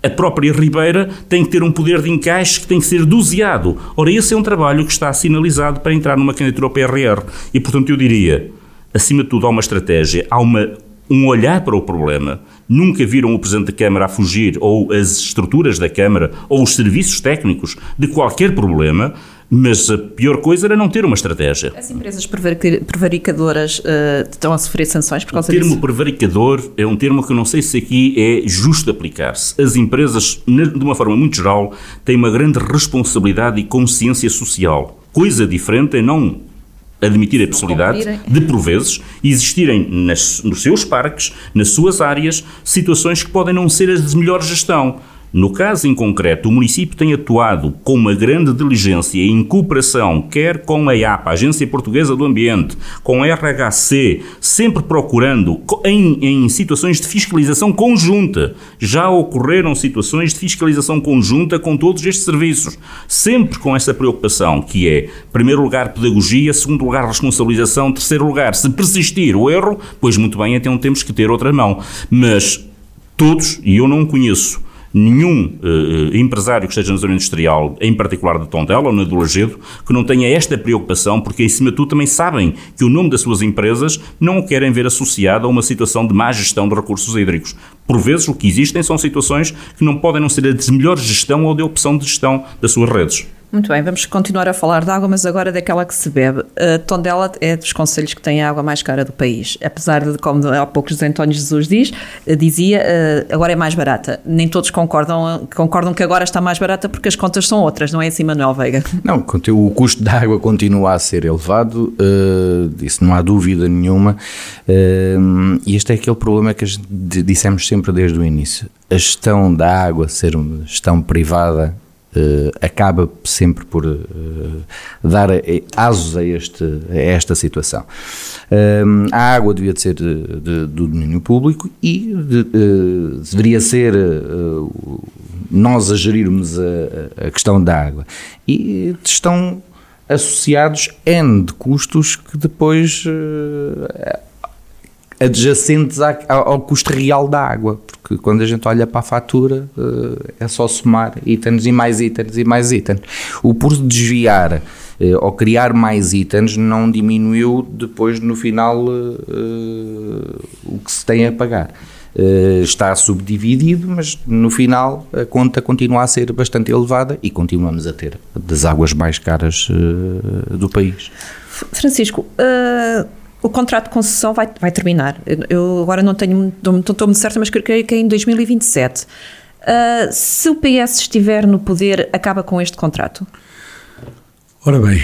a própria Ribeira tem que ter um poder de encaixe que tem que ser doseado. Ora, esse é um trabalho que está sinalizado para entrar numa candidatura ao PRR. E, portanto, eu diria, acima de tudo, há uma estratégia, há uma, um olhar para o problema. Nunca viram o Presidente da Câmara a fugir, ou as estruturas da Câmara, ou os serviços técnicos de qualquer problema mas a pior coisa era não ter uma estratégia. As empresas prevaricadoras uh, estão a sofrer sanções por causa disso? O termo disso? prevaricador é um termo que eu não sei se aqui é justo aplicar-se. As empresas, de uma forma muito geral, têm uma grande responsabilidade e consciência social. Coisa diferente é não admitir a possibilidade de, por vezes, existirem nas, nos seus parques, nas suas áreas, situações que podem não ser as de melhor gestão no caso em concreto, o município tem atuado com uma grande diligência em cooperação, quer com a IAPA, Agência Portuguesa do Ambiente, com a RHC, sempre procurando em, em situações de fiscalização conjunta. Já ocorreram situações de fiscalização conjunta com todos estes serviços, sempre com essa preocupação, que é, primeiro lugar, pedagogia, segundo lugar, responsabilização, terceiro lugar, se persistir o erro, pois muito bem, então temos que ter outra mão. Mas todos, e eu não conheço nenhum uh, empresário que esteja na zona industrial, em particular de Tondela ou na do Lagedo, que não tenha esta preocupação, porque acima de tudo também sabem que o nome das suas empresas não o querem ver associado a uma situação de má gestão de recursos hídricos. Por vezes o que existem são situações que não podem não ser a de melhor gestão ou de opção de gestão das suas redes. Muito bem, vamos continuar a falar de água, mas agora daquela que se bebe. Uh, Tondela é dos conselhos que tem a água mais cara do país. Apesar de, como há pouco José António Jesus diz, uh, dizia, uh, agora é mais barata. Nem todos concordam, concordam que agora está mais barata porque as contas são outras, não é assim, Manuel Veiga? Não, o custo da água continua a ser elevado, uh, isso não há dúvida nenhuma. e este é aquele problema que dissemos sempre desde o início. A gestão da água ser uma gestão privada Uh, acaba sempre por uh, dar asos a, este, a esta situação. Uh, a água devia de ser de, de, do domínio público e de, deveria ser nós a gerirmos a, a, questão da água. E estão associados N de custos que depois adjacentes ao custo real da água, porque quando a gente olha para a fatura eh, é só somar itens e mais itens e mais itens. O por desviar eh, ou criar mais itens não diminuiu depois no final eh, o que se tem a pagar. Está subdividido, mas no final a conta continua a ser bastante elevada e continuamos a ter das águas mais caras do país. Francisco, uh o contrato de concessão vai, vai terminar. Eu agora não tenho, não estou muito certa, mas creio que é em 2027. Uh, ah, se o PS estiver no poder, acaba com este contrato? Ora bem,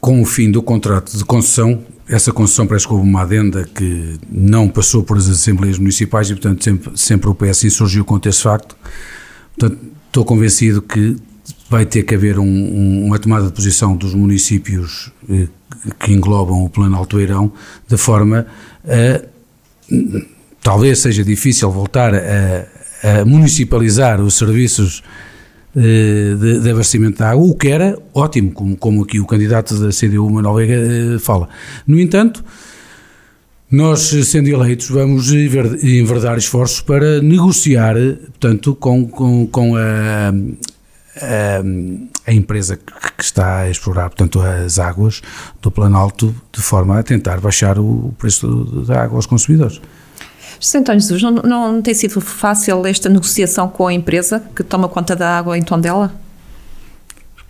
com o fim do contrato de concessão, essa concessão parece que houve uma adenda que não passou por as Assembleias Municipais e, portanto, sempre, sempre o PS insurgiu contra esse facto. Portanto, estou convencido que vai ter que haver um, um, uma tomada de posição dos municípios eh, que englobam o Plano Altoeirão, de forma a. Talvez seja difícil voltar a, a municipalizar os serviços eh, de, de, abastecimento de água, o que era ótimo, como, como aqui o candidato da CDU, Manuel Veiga, eh, fala. No entanto, nós, sendo eleitos, vamos enverdar esforços para negociar, portanto, com, com, com a, a empresa que está a explorar, portanto, as águas do Planalto, de forma a tentar baixar o preço da água aos consumidores. José António Jesus, não, não tem sido fácil esta negociação com a empresa que toma conta da água em Tondela?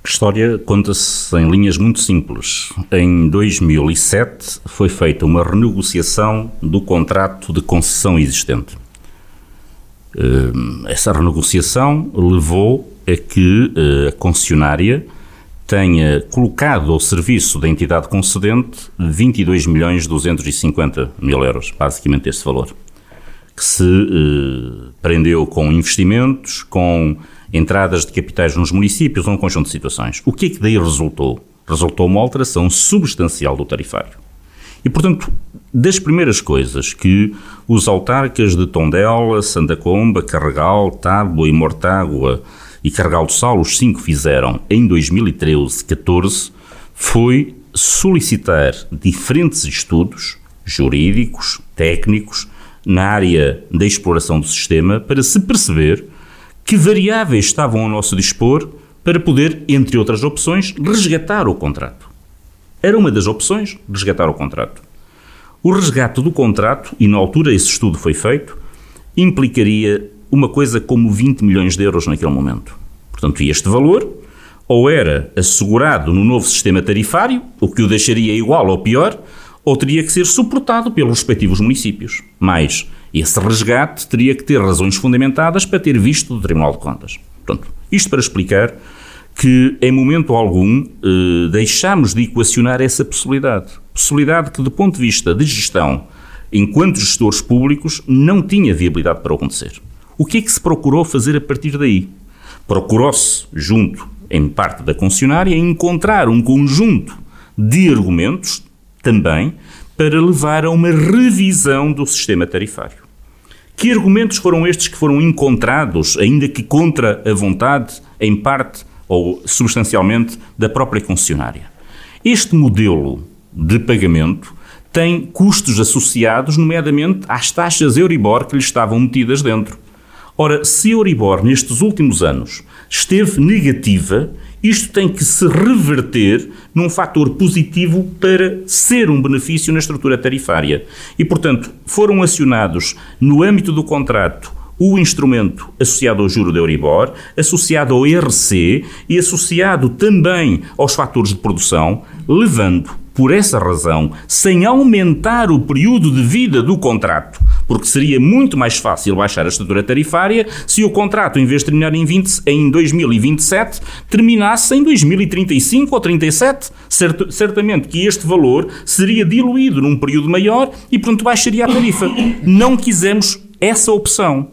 A história conta-se em linhas muito simples. Em 2007 foi feita uma renegociação do contrato de concessão existente. Essa renegociação levou a que eh, a concessionária tenha colocado ao serviço da entidade concedente 22 milhões 250 mil euros, basicamente este valor, que se eh, prendeu com investimentos, com entradas de capitais nos municípios, um conjunto de situações. O que é que daí resultou? Resultou uma alteração substancial do tarifário. E, portanto, das primeiras coisas que os autarcas de Tondela, Santa Comba, Carregal, Tábua e Mortágua e Carregal do Sal, os cinco fizeram em 2013-14, foi solicitar diferentes estudos jurídicos, técnicos, na área da exploração do sistema para se perceber que variáveis estavam ao nosso dispor para poder, entre outras opções, resgatar o contrato. Era uma das opções resgatar o contrato. O resgate do contrato, e na altura esse estudo foi feito, implicaria uma coisa como 20 milhões de euros naquele momento. Portanto, este valor ou era assegurado no novo sistema tarifário, o que o deixaria igual ou pior, ou teria que ser suportado pelos respectivos municípios. Mas esse resgate teria que ter razões fundamentadas para ter visto do Tribunal de Contas. Portanto, isto para explicar que em momento algum eh, deixámos de equacionar essa possibilidade. Possibilidade que, do ponto de vista de gestão, enquanto gestores públicos, não tinha viabilidade para acontecer. O que é que se procurou fazer a partir daí? Procurou-se, junto em parte da concessionária, encontrar um conjunto de argumentos também para levar a uma revisão do sistema tarifário. Que argumentos foram estes que foram encontrados, ainda que contra a vontade, em parte ou substancialmente, da própria concessionária? Este modelo de pagamento tem custos associados, nomeadamente às taxas Euribor que lhe estavam metidas dentro. Ora, se a Euribor nestes últimos anos esteve negativa, isto tem que se reverter num fator positivo para ser um benefício na estrutura tarifária. E, portanto, foram acionados no âmbito do contrato o instrumento associado ao juro da Euribor, associado ao ERC e associado também aos fatores de produção, levando, por essa razão, sem aumentar o período de vida do contrato, porque seria muito mais fácil baixar a estrutura tarifária se o contrato, em vez de terminar em, 20, em 2027, terminasse em 2035 ou 37. Certo, certamente que este valor seria diluído num período maior e, portanto, baixaria a tarifa. Não quisemos essa opção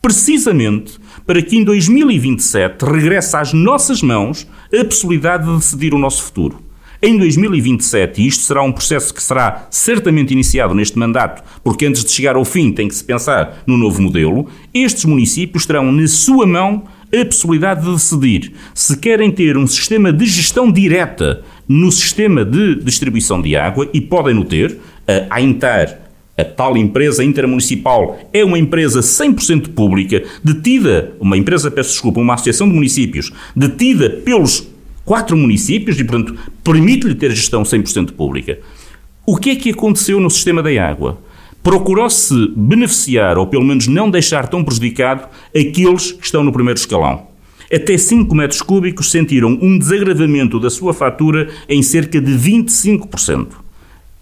precisamente para que em 2027 regresse às nossas mãos a possibilidade de decidir o nosso futuro. Em 2027, e isto será um processo que será certamente iniciado neste mandato, porque antes de chegar ao fim tem que se pensar no novo modelo, estes municípios terão na sua mão a possibilidade de decidir se querem ter um sistema de gestão direta no sistema de distribuição de água, e podem no ter, a AINTAR a tal empresa intermunicipal é uma empresa 100% pública, detida, uma empresa, peço desculpa, uma associação de municípios, detida pelos quatro municípios e, portanto, permite-lhe ter gestão 100% pública. O que é que aconteceu no sistema da água? Procurou-se beneficiar, ou pelo menos não deixar tão prejudicado, aqueles que estão no primeiro escalão. Até 5 metros cúbicos sentiram um desagravamento da sua fatura em cerca de 25%.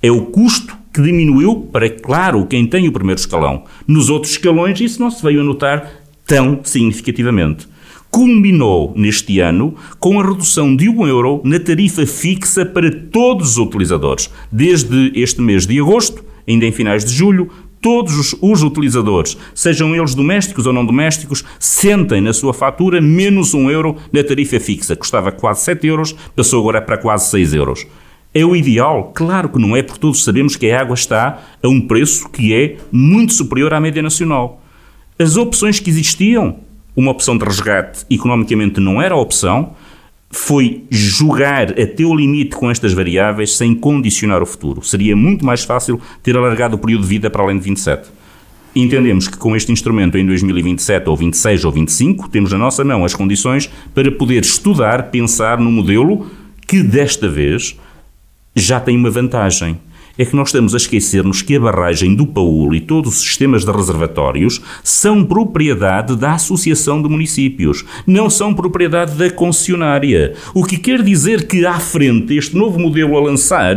É o custo que diminuiu para, claro, quem tem o primeiro escalão. Nos outros escalões isso não se veio a notar tão significativamente. Culminou neste ano com a redução de 1 euro na tarifa fixa para todos os utilizadores. Desde este mês de agosto, ainda em finais de julho, todos os, os, utilizadores, sejam eles domésticos ou não domésticos, sentem na sua fatura menos um euro na tarifa fixa. Custava quase 7 euros, passou agora para quase 6 euros. É o ideal? Claro que não é, porque todos sabemos que a água está a um preço que é muito superior à média nacional. As opções que existiam, uma opção de resgate economicamente não era a opção, foi jogar até o limite com estas variáveis sem condicionar o futuro. Seria muito mais fácil ter alargado o período de vida para além de 27. Entendemos que com este instrumento em 2027 ou 26 ou 25 temos na nossa mão as condições para poder estudar, pensar no modelo que desta vez já tem uma vantagem. É que nós estamos a esquecer-nos que a barragem do Paúl e todos os sistemas de reservatórios são propriedade da Associação de Municípios, não são propriedade da concessionária. O que quer dizer que à frente este novo modelo a lançar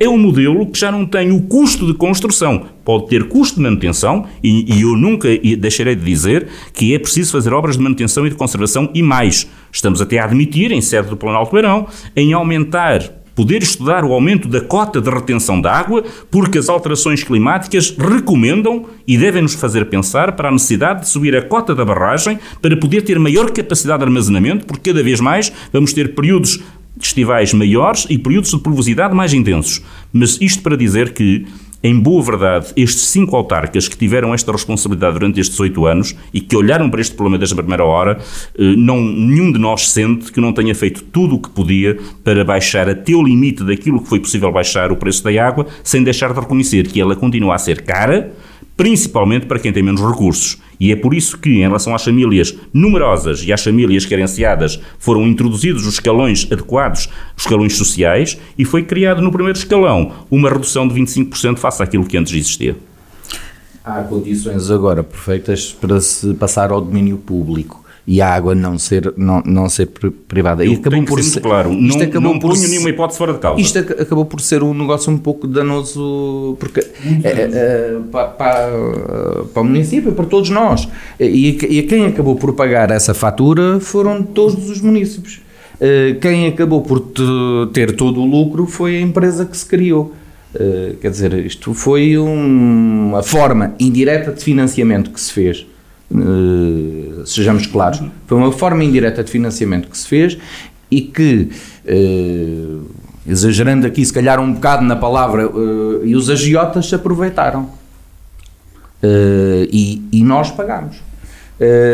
é um modelo que já não tem o custo de construção. Pode ter custo de manutenção, e, e eu nunca deixarei de dizer que é preciso fazer obras de manutenção e de conservação e mais. Estamos até a admitir, em sede do Plano Alto Beirão, em aumentar poder estudar o aumento da cota de retenção de água, porque as alterações climáticas recomendam e devem nos fazer pensar para a necessidade de subir a cota da barragem para poder ter maior capacidade de armazenamento, porque cada vez mais vamos ter períodos estivais maiores e períodos de pluviosidade mais intensos. Mas isto para dizer que em boa verdade, estes cinco autarcas que tiveram esta responsabilidade durante estes oito anos e que olharam para este problema desde a primeira hora, eh, não, nenhum de nós sente que não tenha feito tudo o que podia para baixar até o limite daquilo que foi possível baixar o preço da água, sem deixar de reconhecer que ela continua a ser cara, principalmente para quem tem menos recursos. E é por isso que, em relação às famílias numerosas e às famílias carenciadas, foram introduzidos os escalões adequados, os escalões sociais, e foi criado no primeiro escalão uma redução de 25% face àquilo que antes existia. Há condições agora perfeitas para se passar ao domínio público e a água não ser, não, não ser privada. Eu e acabou por ser, claro, isto não, acabou não por ponho nenhuma hipótese fora de causa. Isto acabou por ser um negócio um pouco danoso porque, é, é, para, para, para, o município, para todos nós. E, e quem acabou por pagar essa fatura foram todos os municípios. Eh, quem acabou por ter todo o lucro foi a empresa que se criou. Eh, quer dizer, isto foi uma forma indireta de financiamento que se fez Uh, sejamos claros, foi uma forma indireta de financiamento que se fez e que, uh, exagerando aqui se calhar um bocado na palavra, uh, e os agiotas se aproveitaram. E, e, nós pagámos.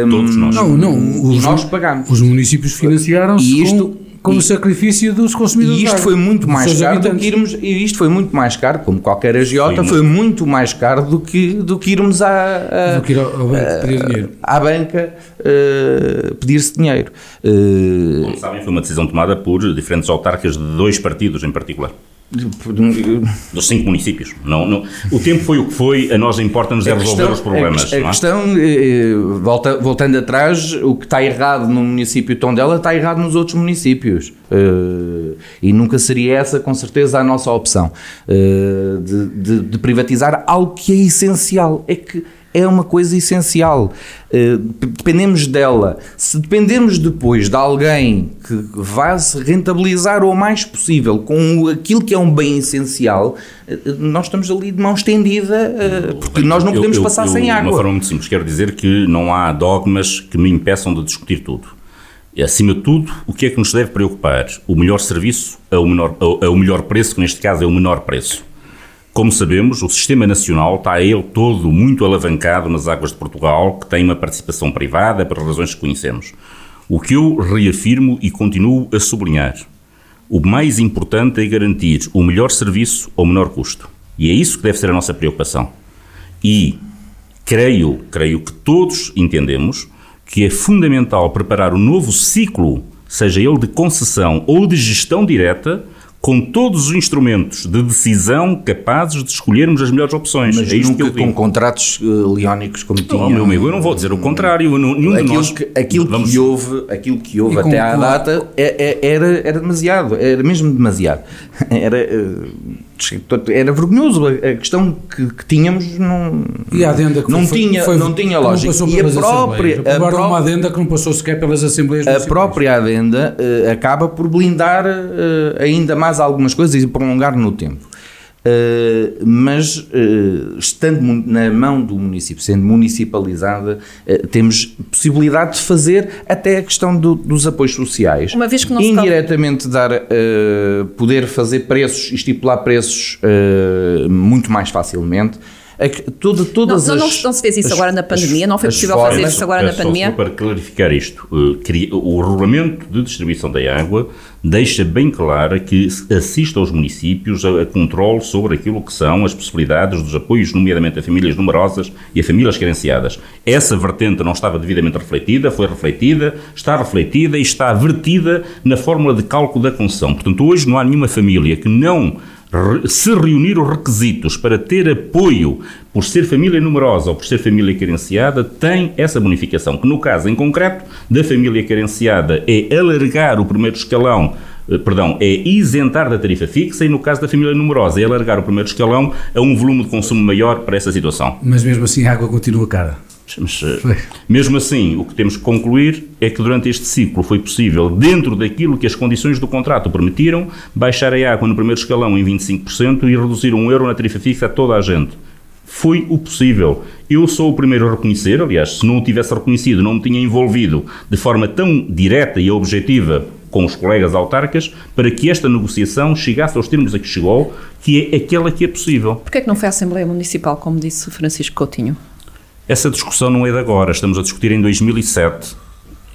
Todos nós. Não, não, os, nós pagamos. Os municípios financiaram-se e isto, com e, o sacrifício dos consumidores. E isto foi muito mais caro habitantes. do que irmos, e isto foi muito mais caro, como qualquer agiota, foi, foi muito mais caro do que, do que irmos à, do que ir ao, ao banco pedir dinheiro. à banca uh, pedir-se dinheiro. Uh, como sabem, foi uma decisão tomada por diferentes autarcas de dois partidos em particular. Dos cinco municípios. Não, não, o tempo foi o que foi, a nós importa-nos é resolver questão, os problemas. A, a questão, é? volta, voltando atrás, o que está errado no município de Tondela está errado nos outros municípios. Uh, e nunca seria essa, com certeza, a nossa opção de, de, de privatizar algo que é essencial. É que é uma coisa essencial. Uh, dependemos dela. Se dependermos depois de alguém que vá se rentabilizar o mais possível com aquilo que é um bem essencial, uh, nós estamos ali de mão estendida, uh, porque nós não podemos eu, eu, passar eu, sem água. De uma forma muito simples, quero dizer que não há dogmas que me impeçam de discutir tudo. E, acima de tudo, o que é que nos deve preocupar? O melhor serviço a o, menor, a o melhor preço, que neste caso é o menor preço. Como sabemos, o sistema nacional está ele todo muito alavancado nas águas de Portugal, que tem uma participação privada por razões que conhecemos. O que eu reafirmo e continuo a sublinhar: o mais importante é garantir o melhor serviço ao menor custo. E é isso que deve ser a nossa preocupação. E creio, creio que todos entendemos que é fundamental preparar um novo ciclo, seja ele de concessão ou de gestão direta, com todos os instrumentos de decisão capazes de escolhermos as melhores opções. Mas é nunca com contratos uh, leónicos como tinha. Oh, meu amigo, eu não vou dizer o contrário. Nenhum aquilo de nós... Que, aquilo, vamos... que houve, aquilo que houve até à data é, é, era, era demasiado, era mesmo demasiado. Era... Uh, era vergonhoso a questão que, que tínhamos não e a adenda que não foi, tinha foi, não tinha lógica e a própria a pró uma adenda que não passou sequer pelas assembleias a própria adenda uh, acaba por blindar uh, ainda mais algumas coisas e prolongar no tempo Uh, mas uh, estando na mão do município, sendo municipalizada, uh, temos possibilidade de fazer até a questão do, dos apoios sociais. Uma vez que não indiretamente dar, poder fazer preços, estipular preços muito mais facilmente Toda, todas não, as, não, não, se fez isso as, agora na pandemia, não foi possível formas, fazer isso agora na pandemia? para clarificar isto, eh, o regulamento de distribuição da água deixa bem claro que assiste aos municípios a, a controle sobre aquilo que são as possibilidades dos apoios, nomeadamente a famílias numerosas e a famílias carenciadas. Essa vertente não estava devidamente refletida, foi refletida, está refletida e está vertida na fórmula de cálculo da concessão. Portanto, hoje não há nenhuma família que não se reunir os requisitos para ter apoio por ser família numerosa ou por ser família carenciada, tem essa bonificação, que no caso em concreto da família carenciada é alargar o primeiro escalão eh, perdão, é isentar da tarifa fixa e no caso da família numerosa é alargar o primeiro escalão a um volume de consumo maior para essa situação. Mas mesmo assim a água continua cara. Mas, eh, mesmo assim, o que temos que concluir é que durante este ciclo foi possível, dentro daquilo que as condições do contrato permitiram, baixar a água no primeiro escalão em 25% e reduzir um euro na tarifa fixa a toda a gente. Foi o possível. Eu sou o primeiro a reconhecer, aliás, se não o tivesse reconhecido, não me tinha envolvido de forma tão direta e objetiva com os colegas autarcas para que esta negociação chegasse aos termos a que chegou, que é aquela que é possível. Porquê é que não foi à Assembleia Municipal, como disse Francisco Coutinho? Essa discussão não é de agora, estamos a discutir em 2007.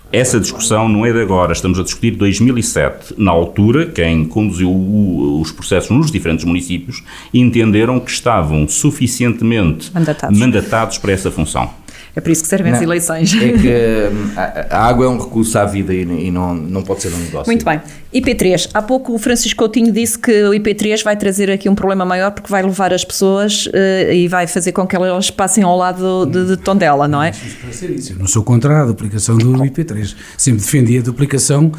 Essa discussão não é de agora, estamos a discutir 2007. Na altura, quem conduziu os processos nos diferentes municípios entenderam que estavam suficientemente mandatados, mandatados para essa função. É por isso que servem não, as eleições. É que a, a, água é um recurso à vida e, e, não, não pode ser um negócio. Muito bem. IP3. Há pouco o Francisco Coutinho disse que o IP3 vai trazer aqui um problema maior porque vai levar as pessoas uh, e vai fazer com que elas passem ao lado de, de Tondela, não é? Eu não sou contra a duplicação do IP3. Sempre defendi a duplicação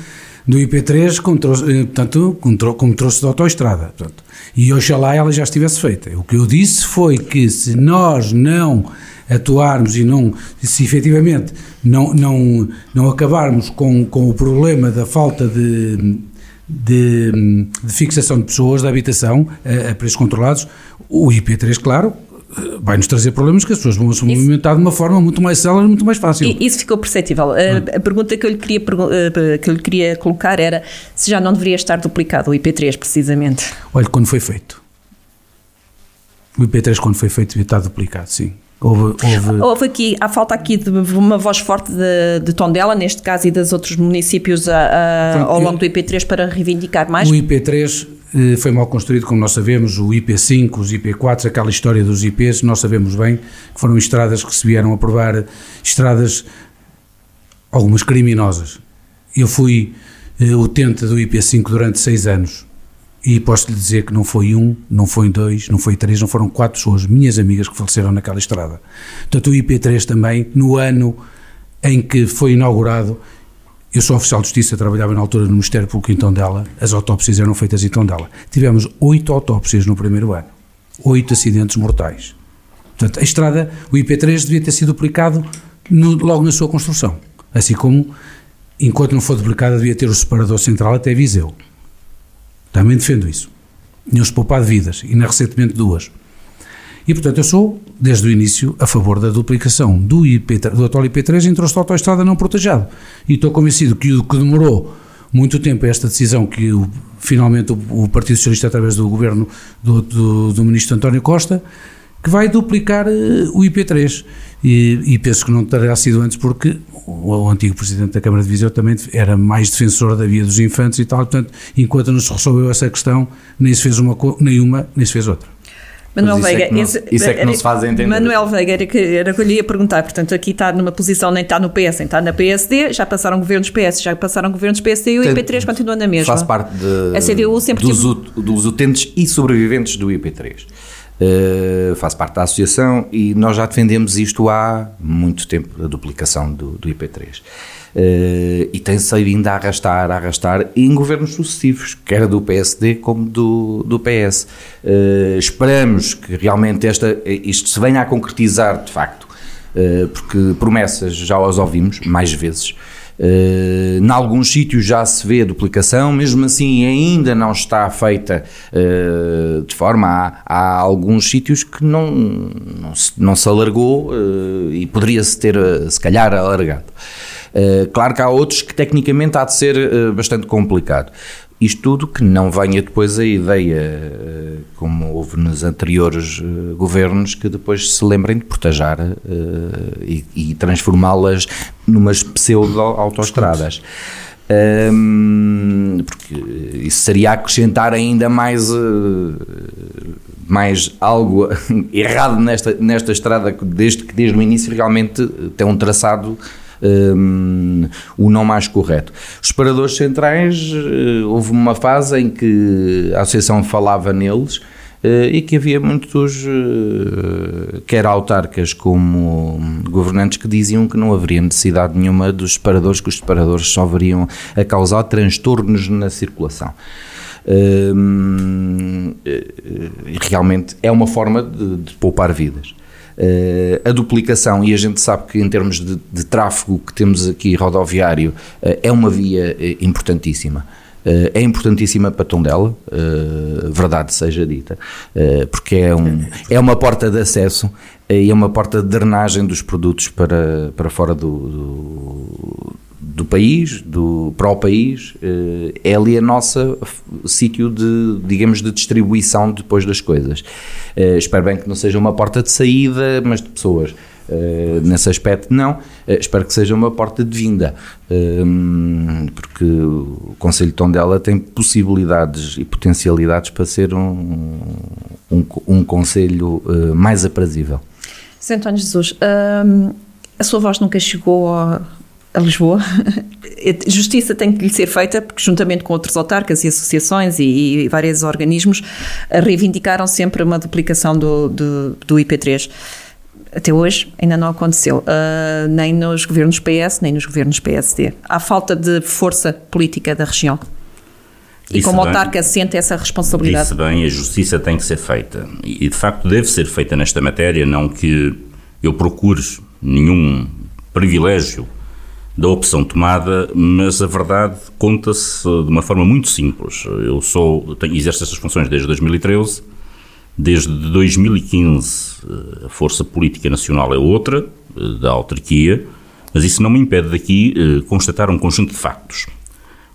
do IP3 como trouxe, eh, portanto, como trouxe da autoestrada. Portanto, e oxalá ela já estivesse feita. O que eu disse foi que se nós não atuarmos e não, se efetivamente não, não, não acabarmos com, com o problema da falta de, de, de fixação de pessoas, da habitação a, a preços controlados, o IP3, claro, vai nos trazer problemas que as pessoas vão se movimentar de uma forma muito mais célere, muito mais fácil. Isso ficou perceptível. A, pergunta que eu, lhe queria, eh, que eu lhe queria colocar era se já não deveria estar duplicado o IP3, precisamente. Olha, quando foi feito. O IP3, quando foi feito, devia estar duplicado, sim. Houve, houve... houve aqui, há falta aqui de uma voz forte de, de Tondela, neste caso, e dos outros municípios a, a, ao longo do IP3 para reivindicar mais? O IP3 eh, foi mal construído, como nós sabemos, o IP5, os IP4, aquela história dos IPs, nós sabemos bem que foram estradas que se vieram a provar, estradas algumas criminosas. Eu fui uh, utente do IP5 durante seis anos e posso lhe dizer que não foi um, não foi dois, não foi três, não foram quatro pessoas, minhas amigas, que faleceram naquela estrada. Portanto, o IP3 também, no ano em que foi inaugurado, eu sou oficial de justiça, trabalhava na altura no Ministério Público em Tondela, as autópsias eram feitas em Tondela. Tivemos oito autópsias no primeiro ano, oito acidentes mortais. Portanto, a estrada, o IP3 devia ter sido duplicado no, logo na sua construção, assim como, enquanto não for duplicada, devia ter o separador central até Viseu. Também defendo isso. Tinham-se poupado vidas, e na recentemente duas. E, portanto, eu sou, desde o início, a favor da duplicação do, IP, do atual IP3 em troço de autoestrada não protejado. E estou convencido que o que demorou muito tempo esta decisão que o, finalmente o, o, Partido Socialista, através do governo do, do, do ministro António Costa, que vai duplicar uh, o IP3. E, e, penso que não terá sido antes porque o, o, antigo presidente da Câmara de Viseu também era mais defensor da via dos infantes e tal, portanto, enquanto não se resolveu essa questão, nem se fez uma, nenhuma, nem se fez outra. Manuel Veiga, é isso, esse, isso é que não se faz entender. Manuel Veiga, era que, era que eu lhe ia perguntar, portanto, aqui está numa posição, nem está no PS, nem está na PSD, já passaram governos PS, já passaram governos PSD e o IP3 continua na mesma. Faz parte de, a CDU sempre dos, tive... dos utentes e sobreviventes do IP3. Uh, faço parte da associação e nós já defendemos isto há muito tempo, a duplicação do, do IP3. Uh, eh, e tem-se vindo a arrastar, a arrastar em governos sucessivos, quer do PSD como do, do PS. Uh, eh, esperamos que realmente esta, isto se venha a concretizar de facto, porque promessas já as ouvimos mais vezes. Uh, em alguns sítios já se vê a duplicação, mesmo assim ainda não está feita uh, de forma. Há, há, alguns sítios que não, não, se, não se alargou uh, e poderia-se ter, se calhar, alargado. claro que há outros que tecnicamente há de ser bastante complicado. Isto tudo que não venha depois a ideia, eh, como houve nos anteriores eh, governos, que depois se lembrem de protejar uh, e, e transformá-las numas pseudo-autoestradas. Um, porque isso seria acrescentar ainda mais, uh, mais algo errado nesta, nesta estrada, desde que desde o início realmente tem um traçado um, o não mais correto. Os paradores centrais, uh, houve uma fase em que a associação falava neles uh, e que havia muitos, uh, quer autarcas como governantes, que diziam que não haveria necessidade nenhuma dos separadores, que os separadores só veriam a causar transtornos na circulação. Realmente é uma forma de, de poupar vidas. Uh, a duplicação, e a gente sabe que em termos de, de tráfego que temos aqui rodoviário, uh, é uma via uh, importantíssima. é importantíssima para Tondela, verdade seja dita, porque é, um, é uma porta de acesso e é uma porta de drenagem dos produtos para, para fora do do país, do, para o país, eh, é ali a nossa sítio de, digamos, de distribuição depois das coisas. Eh, espero bem que não seja uma porta de saída, mas de pessoas. Uh, nesse aspecto não, uh, espero que seja uma porta de vinda uh, porque o Conselho de Tondela tem possibilidades e potencialidades para ser um, um, um Conselho mais aprazível Sr. António Jesus a sua voz nunca chegou a, a Lisboa. Justiça tem que lhe ser feita, porque juntamente com outros autarcas e associações e, e vários organismos reivindicaram sempre uma duplicação do, do, do IP3 até hoje ainda não aconteceu, uh, nem nos governos PS, nem nos governos PSD. Há falta de força política da região. E Isso como bem, autarca sente essa responsabilidade? Isso bem, a justiça tem que ser feita. E de facto deve ser feita nesta matéria, não que eu procure nenhum privilégio da opção tomada, mas a verdade conta-se de uma forma muito simples. Eu sou, tenho, exerço essas funções desde 2013, desde 2015 eh, a força política nacional é outra, eh, da autarquia, mas isso não me impede daqui eh, constatar um conjunto de factos.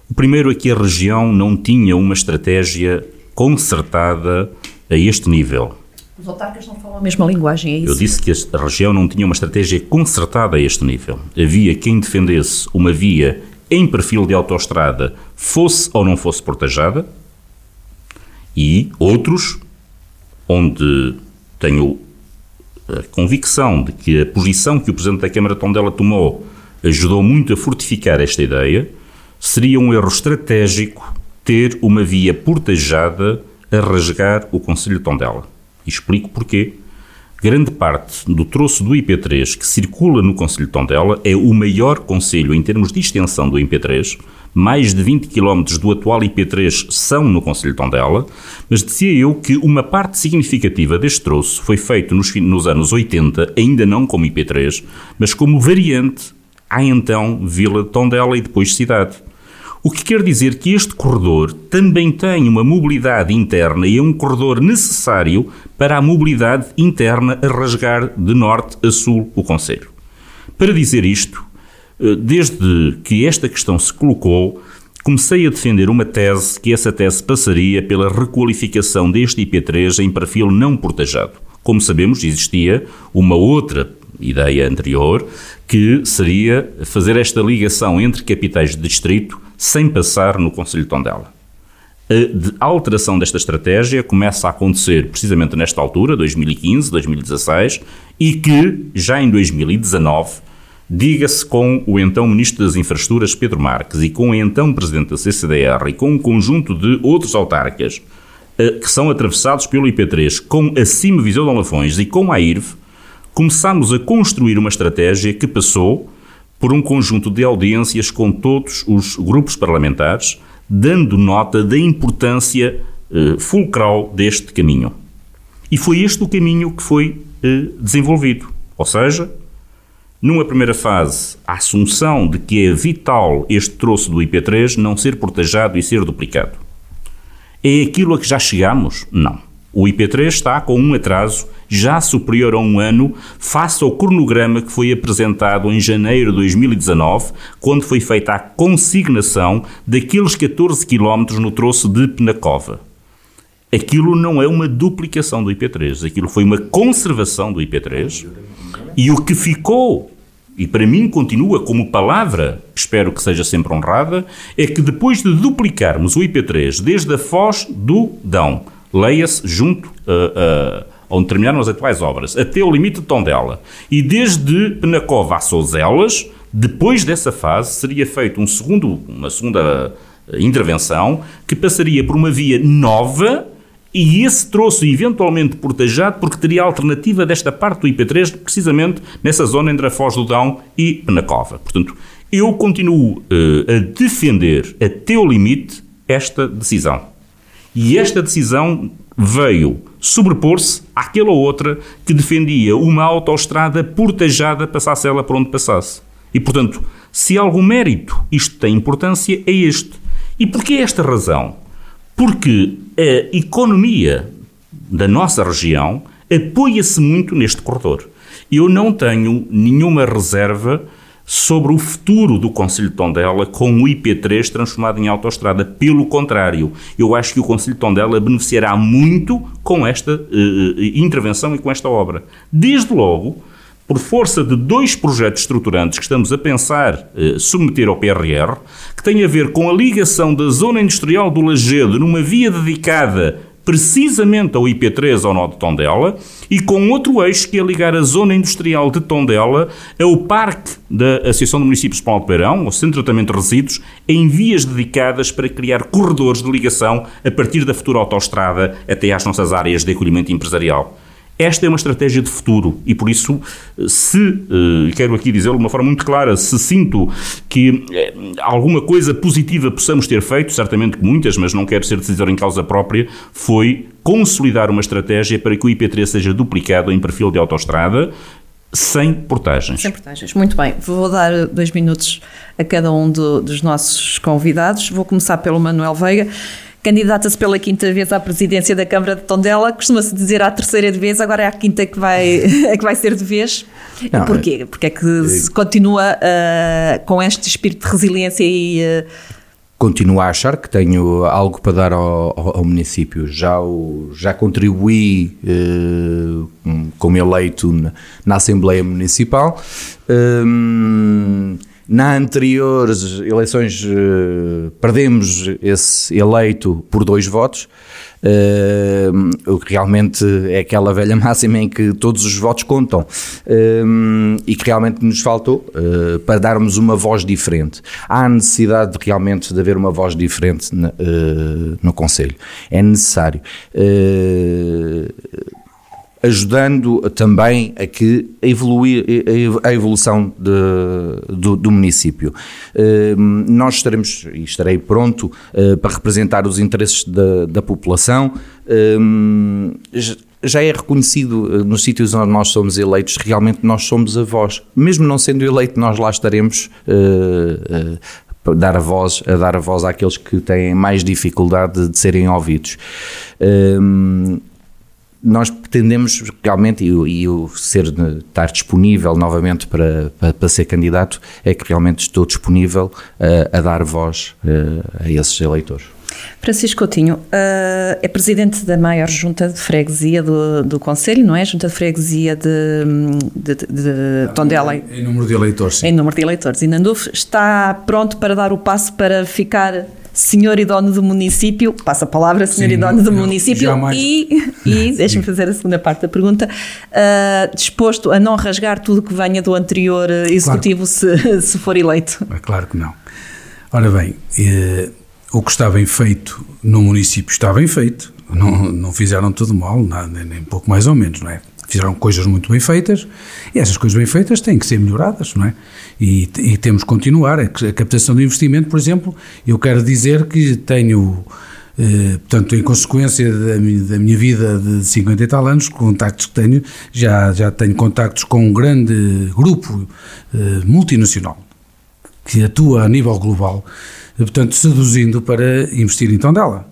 O primeiro é que a região não tinha uma estratégia concertada a este nível. Os autarcas não falam a mesma linguagem, é isso? Eu disse que a região não tinha uma estratégia concertada a este nível. Havia quem defendesse uma via em perfil de autoestrada, fosse ou não fosse portajada, e outros, onde tenho a convicção de que a posição que o Presidente da Câmara Tondela tomou ajudou muito a fortificar esta ideia, seria um erro estratégico ter uma via portajada a rasgar o Conselho de Tondela. E explico porquê. Grande parte do troço do IP3 que circula no Conselho de Tondela é o maior conselho em termos de extensão do IP3. Mais de 20 km do atual IP3 são no Conselho de Tondela, mas dizia eu que uma parte significativa deste troço foi feito nos, nos anos 80, ainda não como IP3, mas como variante à então Vila de Tondela e depois cidade. O que quer dizer que este corredor também tem uma mobilidade interna e é um corredor necessário para a mobilidade interna a rasgar de norte a sul o Conselho. Para dizer isto, eh, desde que esta questão se colocou, comecei a defender uma tese que essa tese passaria pela requalificação deste IP3 em perfil não portajado. Como sabemos, existia uma outra ideia anterior, que seria fazer esta ligação entre capitais de distrito sem passar no Conselho de Tondela. A alteração desta estratégia começa a acontecer precisamente nesta altura, 2015, 2016, e que já em 2019, diga-se com o então Ministro das Infraestruturas, Pedro Marques, e com o então Presidente da CCDR e com um conjunto de outros autarcas eh, que são atravessados pelo IP3, com a CIM Viseu de Lafões e com a IRV, começámos a construir uma estratégia que passou por um conjunto de audiências com todos os grupos parlamentares, dando nota da importância eh, fulcral deste caminho. E foi este o caminho que foi eh, desenvolvido. Ou seja, numa primeira fase, a assunção de que é vital este troço do IP3 não ser portajado e ser duplicado. É aquilo a que já chegamos? Não. O IP3 está com um atraso já superior a um ano face ao cronograma que foi apresentado em janeiro de 2019, quando foi feita a consignação daqueles 14 km no troço de Penacova. Aquilo não é uma duplicação do IP3, aquilo foi uma conservação do IP3 e o que ficou e para mim continua como palavra, espero que seja sempre honrada, é que depois de duplicarmos o IP3 desde a foz do Dão leia-se junto a, a, onde terminaram as atuais obras, até o limite de Tondela. E desde Penacova a Souzelas, depois dessa fase, seria feito um segundo, uma segunda eh, intervenção que passaria por uma via nova e esse troço eventualmente portajado porque teria alternativa desta parte do IP3 precisamente nessa zona entre a Foz do Dão e Penacova. Portanto, eu continuo uh, a defender até o limite esta decisão. E esta decisão veio sobrepor-se àquela outra que defendia uma autoestrada portajada passasse ela por onde passasse. E, portanto, se algum mérito isto tem importância, é este. E porquê esta razão? Porque a economia da nossa região apoia-se muito neste corredor. Eu não tenho nenhuma reserva sobre o futuro do Conselho de Tondela com o IP3 transformado em autoestrada. Pelo contrário, eu acho que o Conselho de Tondela beneficiará muito com esta uh, intervenção e com esta obra. Desde logo, por força de dois projetos estruturantes que estamos a pensar uh, submeter ao PRR, que têm a ver com a ligação da zona industrial do Lagedo numa via dedicada precisamente ao IP3 ao nó de Tondela e com outro eixo que é ligar a zona industrial de Tondela ao parque da Associação de Municípios de Paulo de Beirão, o Centro de Tratamento de Resíduos, em vias dedicadas para criar corredores de ligação a partir da futura autoestrada até às nossas áreas de acolhimento empresarial. Esta é uma estratégia de futuro e por isso, se, eh, quero aqui dizê-lo de uma forma muito clara, se sinto que eh, alguma coisa positiva possamos ter feito, certamente muitas, mas não quero ser decisor em causa própria, foi consolidar uma estratégia para que o IP3 seja duplicado em perfil de autoestrada, sem portagens. Sem portagens, muito bem. Vou dar dois minutos a cada um do, dos nossos convidados. Vou começar pelo Manuel Veiga candidata-se pela quinta vez à presidência da Câmara de Tondela, costuma-se dizer à terceira de vez, agora é a quinta que vai, é que vai ser de vez. Não, porquê? É- Porque é que se continua uh, com este espírito de resiliência e uh, continuo a achar que tenho algo para dar ao, ao, ao município. Já, o, já contribuí eh, como eleito na, na Assembleia Municipal. Um, na anteriores eleições uh, perdemos esse eleito por dois votos. Uh, o que realmente é aquela velha máxima em que todos os votos contam uh, e que realmente nos faltou para darmos uma voz diferente. Há necessidade de, realmente de haver uma voz diferente na, no Conselho. É necessário ajudando também a que a, evoluir, a evolução de, do, do, município. Ehm, nós estaremos, e estarei pronto eh, para representar os interesses da, da população. Ehm, já é reconhecido eh, nos sítios onde nós somos eleitos, realmente nós somos a voz. Mesmo não sendo eleito, nós lá estaremos uh, dar a voz, a dar a voz àqueles que têm mais dificuldade de serem ouvidos. Ehm, nós pretendemos realmente, e, o ser, estar disponível novamente para, para, para, ser candidato, é que realmente estou disponível a, a dar voz a, a esses eleitores. Francisco Coutinho uh, é presidente da maior junta de freguesia do, do Conselho, não é? Junta de freguesia de, de, de, de Tondela. Em número de eleitores, sim. Em número de eleitores. E Nanduf está pronto para dar o passo para ficar senhor e dono do município, passa a palavra, senhor Sim, e dono do município, jamais... e, e deixa-me fazer a segunda parte da pergunta, uh, disposto a não rasgar tudo que venha do anterior executivo claro. se, se for eleito? É claro que não. Ora bem, eh, o que está bem feito no município está bem feito, não, não fizeram tudo mal, nada, nem, nem pouco mais ou menos, não é? Fizeram coisas muito bem feitas e essas coisas bem feitas têm que ser melhoradas, não é? E, e temos que continuar. A captação de investimento, por exemplo, eu quero dizer que tenho. Eh, portanto, em consequência da da minha, vida de 50 e tal anos, contactos que tenho, já, já tenho contactos com um grande grupo eh, multinacional que atua a nível global, portanto, seduzindo para investir em Tondela.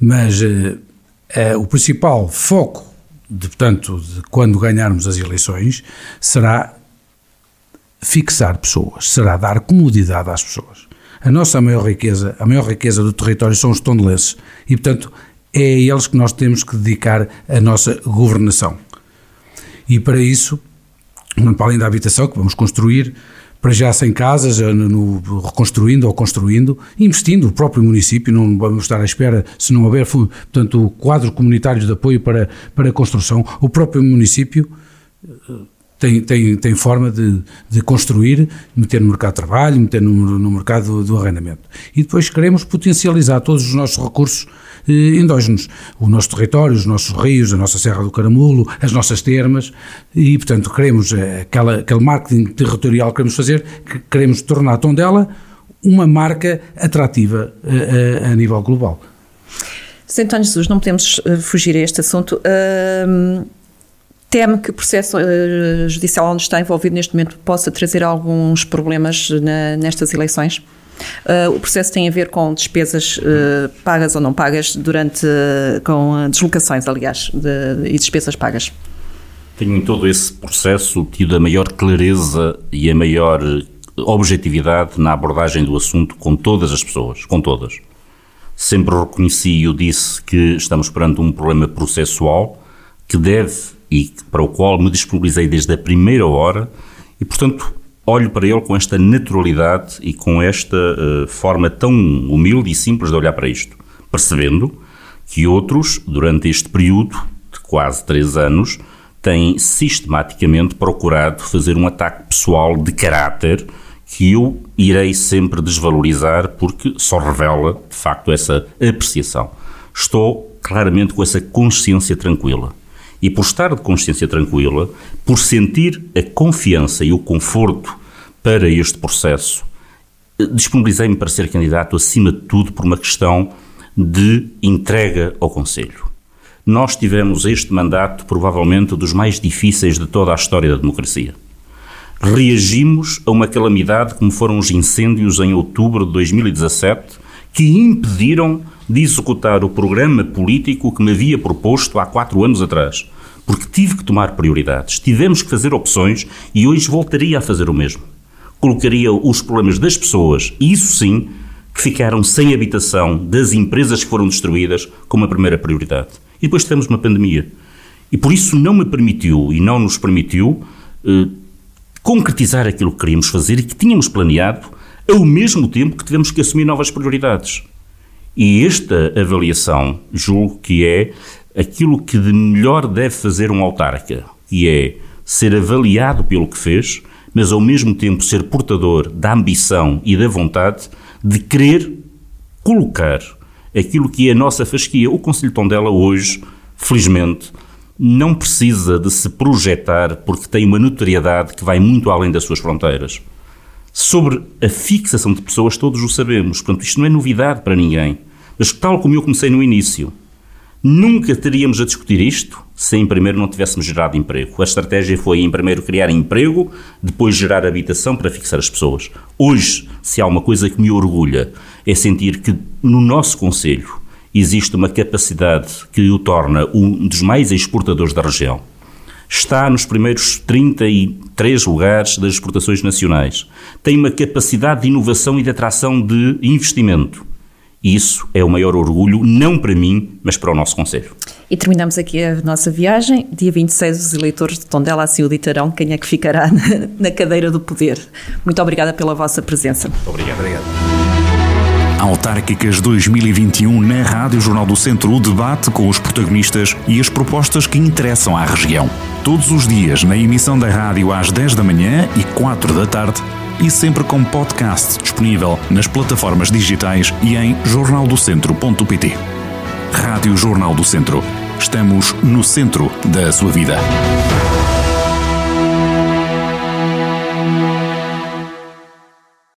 Mas eh, o principal foco de, portanto, de quando ganharmos as eleições, será fixar pessoas, será dar comodidade às pessoas. A nossa maior riqueza, a maior riqueza do território são os tondelenses e, portanto, é a eles que nós temos que dedicar a nossa governação. E para isso, para além da habitação que vamos construir, para já sem casas, no, reconstruindo ou construindo, investindo o próprio município, não vamos estar à espera se não houver, portanto, quadro comunitário de apoio para, para a construção, o próprio município eh, tem, tem, tem forma de, de construir, meter no mercado de trabalho, meter no, no mercado do, do arrendamento. E depois queremos potencializar todos os nossos recursos endógenos. O nosso território, os nossos rios, a nossa Serra do Caramulo, as nossas termas e, portanto, queremos eh, aquela, aquele marketing territorial que queremos fazer, que queremos tornar a Tondela uma marca atrativa a, eh, a, a nível global. Sr. António Jesus, não podemos fugir a este assunto. Uh, teme que o processo judicial onde está envolvido neste momento possa trazer alguns problemas na, nestas eleições? Uh, o processo tem a ver com despesas uh, pagas ou não pagas durante, uh, com deslocações, aliás, de, e despesas pagas. Tenho em todo esse processo tido a maior clareza e a maior objetividade na abordagem do assunto com todas as pessoas, com todas. Sempre reconheci e eu disse que estamos perante um problema processual que deve e para o qual me disponibilizei desde a primeira hora e, portanto, olho para ele com esta naturalidade e com esta uh, forma tão humilde e simples de olhar para isto, percebendo que outros, durante este período de quase três anos, têm sistematicamente procurado fazer um ataque pessoal de caráter que eu irei sempre desvalorizar porque só revela, de facto, essa apreciação. Estou claramente com essa consciência tranquila. E por estar de consciência tranquila, por sentir a confiança e o conforto para este processo, disponibilizei-me para ser candidato, acima de tudo, por uma questão de entrega ao Conselho. Nós tivemos este mandato, provavelmente, dos mais difíceis de toda a história da democracia. Reagimos a uma calamidade como foram os incêndios em outubro de 2017, que impediram de executar o programa político que me havia proposto há quatro anos atrás. Porque tive que tomar prioridades, tivemos que fazer opções e hoje voltaria a fazer o mesmo. Colocaria os problemas das pessoas, e isso sim, que ficaram sem habitação das empresas que foram destruídas como a primeira prioridade. E depois tivemos uma pandemia. E por isso não me permitiu e não nos permitiu eh, concretizar aquilo que queríamos fazer e que tínhamos planeado, ao mesmo tempo que tivemos que assumir novas prioridades. E esta avaliação, julgo que é aquilo que de melhor deve fazer um autarca, que é ser avaliado pelo que fez, mas ao mesmo tempo ser portador da ambição e da vontade de querer colocar aquilo que é a nossa fasquia. O Conselho de Tondela hoje, felizmente, não precisa de se projetar porque tem uma notoriedade que vai muito além das suas fronteiras. Sobre a fixação de pessoas, todos o sabemos, portanto, isto não é novidade para ninguém. Mas, tal como eu comecei no início, nunca teríamos a discutir isto se em primeiro não tivéssemos gerado emprego. A estratégia foi em primeiro criar emprego, depois gerar habitação para fixar as pessoas. Hoje, se há uma coisa que me orgulha, é sentir que no nosso Conselho existe uma capacidade que o torna um dos mais exportadores da região. Está nos primeiros 33 lugares das exportações nacionais. Tem uma capacidade de inovação e de atração de investimento. Isso é o maior orgulho, não para mim, mas para o nosso Conselho. E terminamos aqui a nossa viagem. Dia 26, os eleitores de Tondela assim o ditarão quem é que ficará na, cadeira do poder. Muito obrigada pela vossa presença. Obrigado. Obrigado. Autárquicas 2021 na Rádio Jornal do Centro, o debate com os protagonistas e as propostas que interessam à região. Todos os dias na emissão da rádio às 10 da manhã e 4 da tarde e sempre com podcast disponível nas plataformas digitais e em jornaldocentro.pt. Rádio Jornal do Centro. Estamos no centro da sua vida.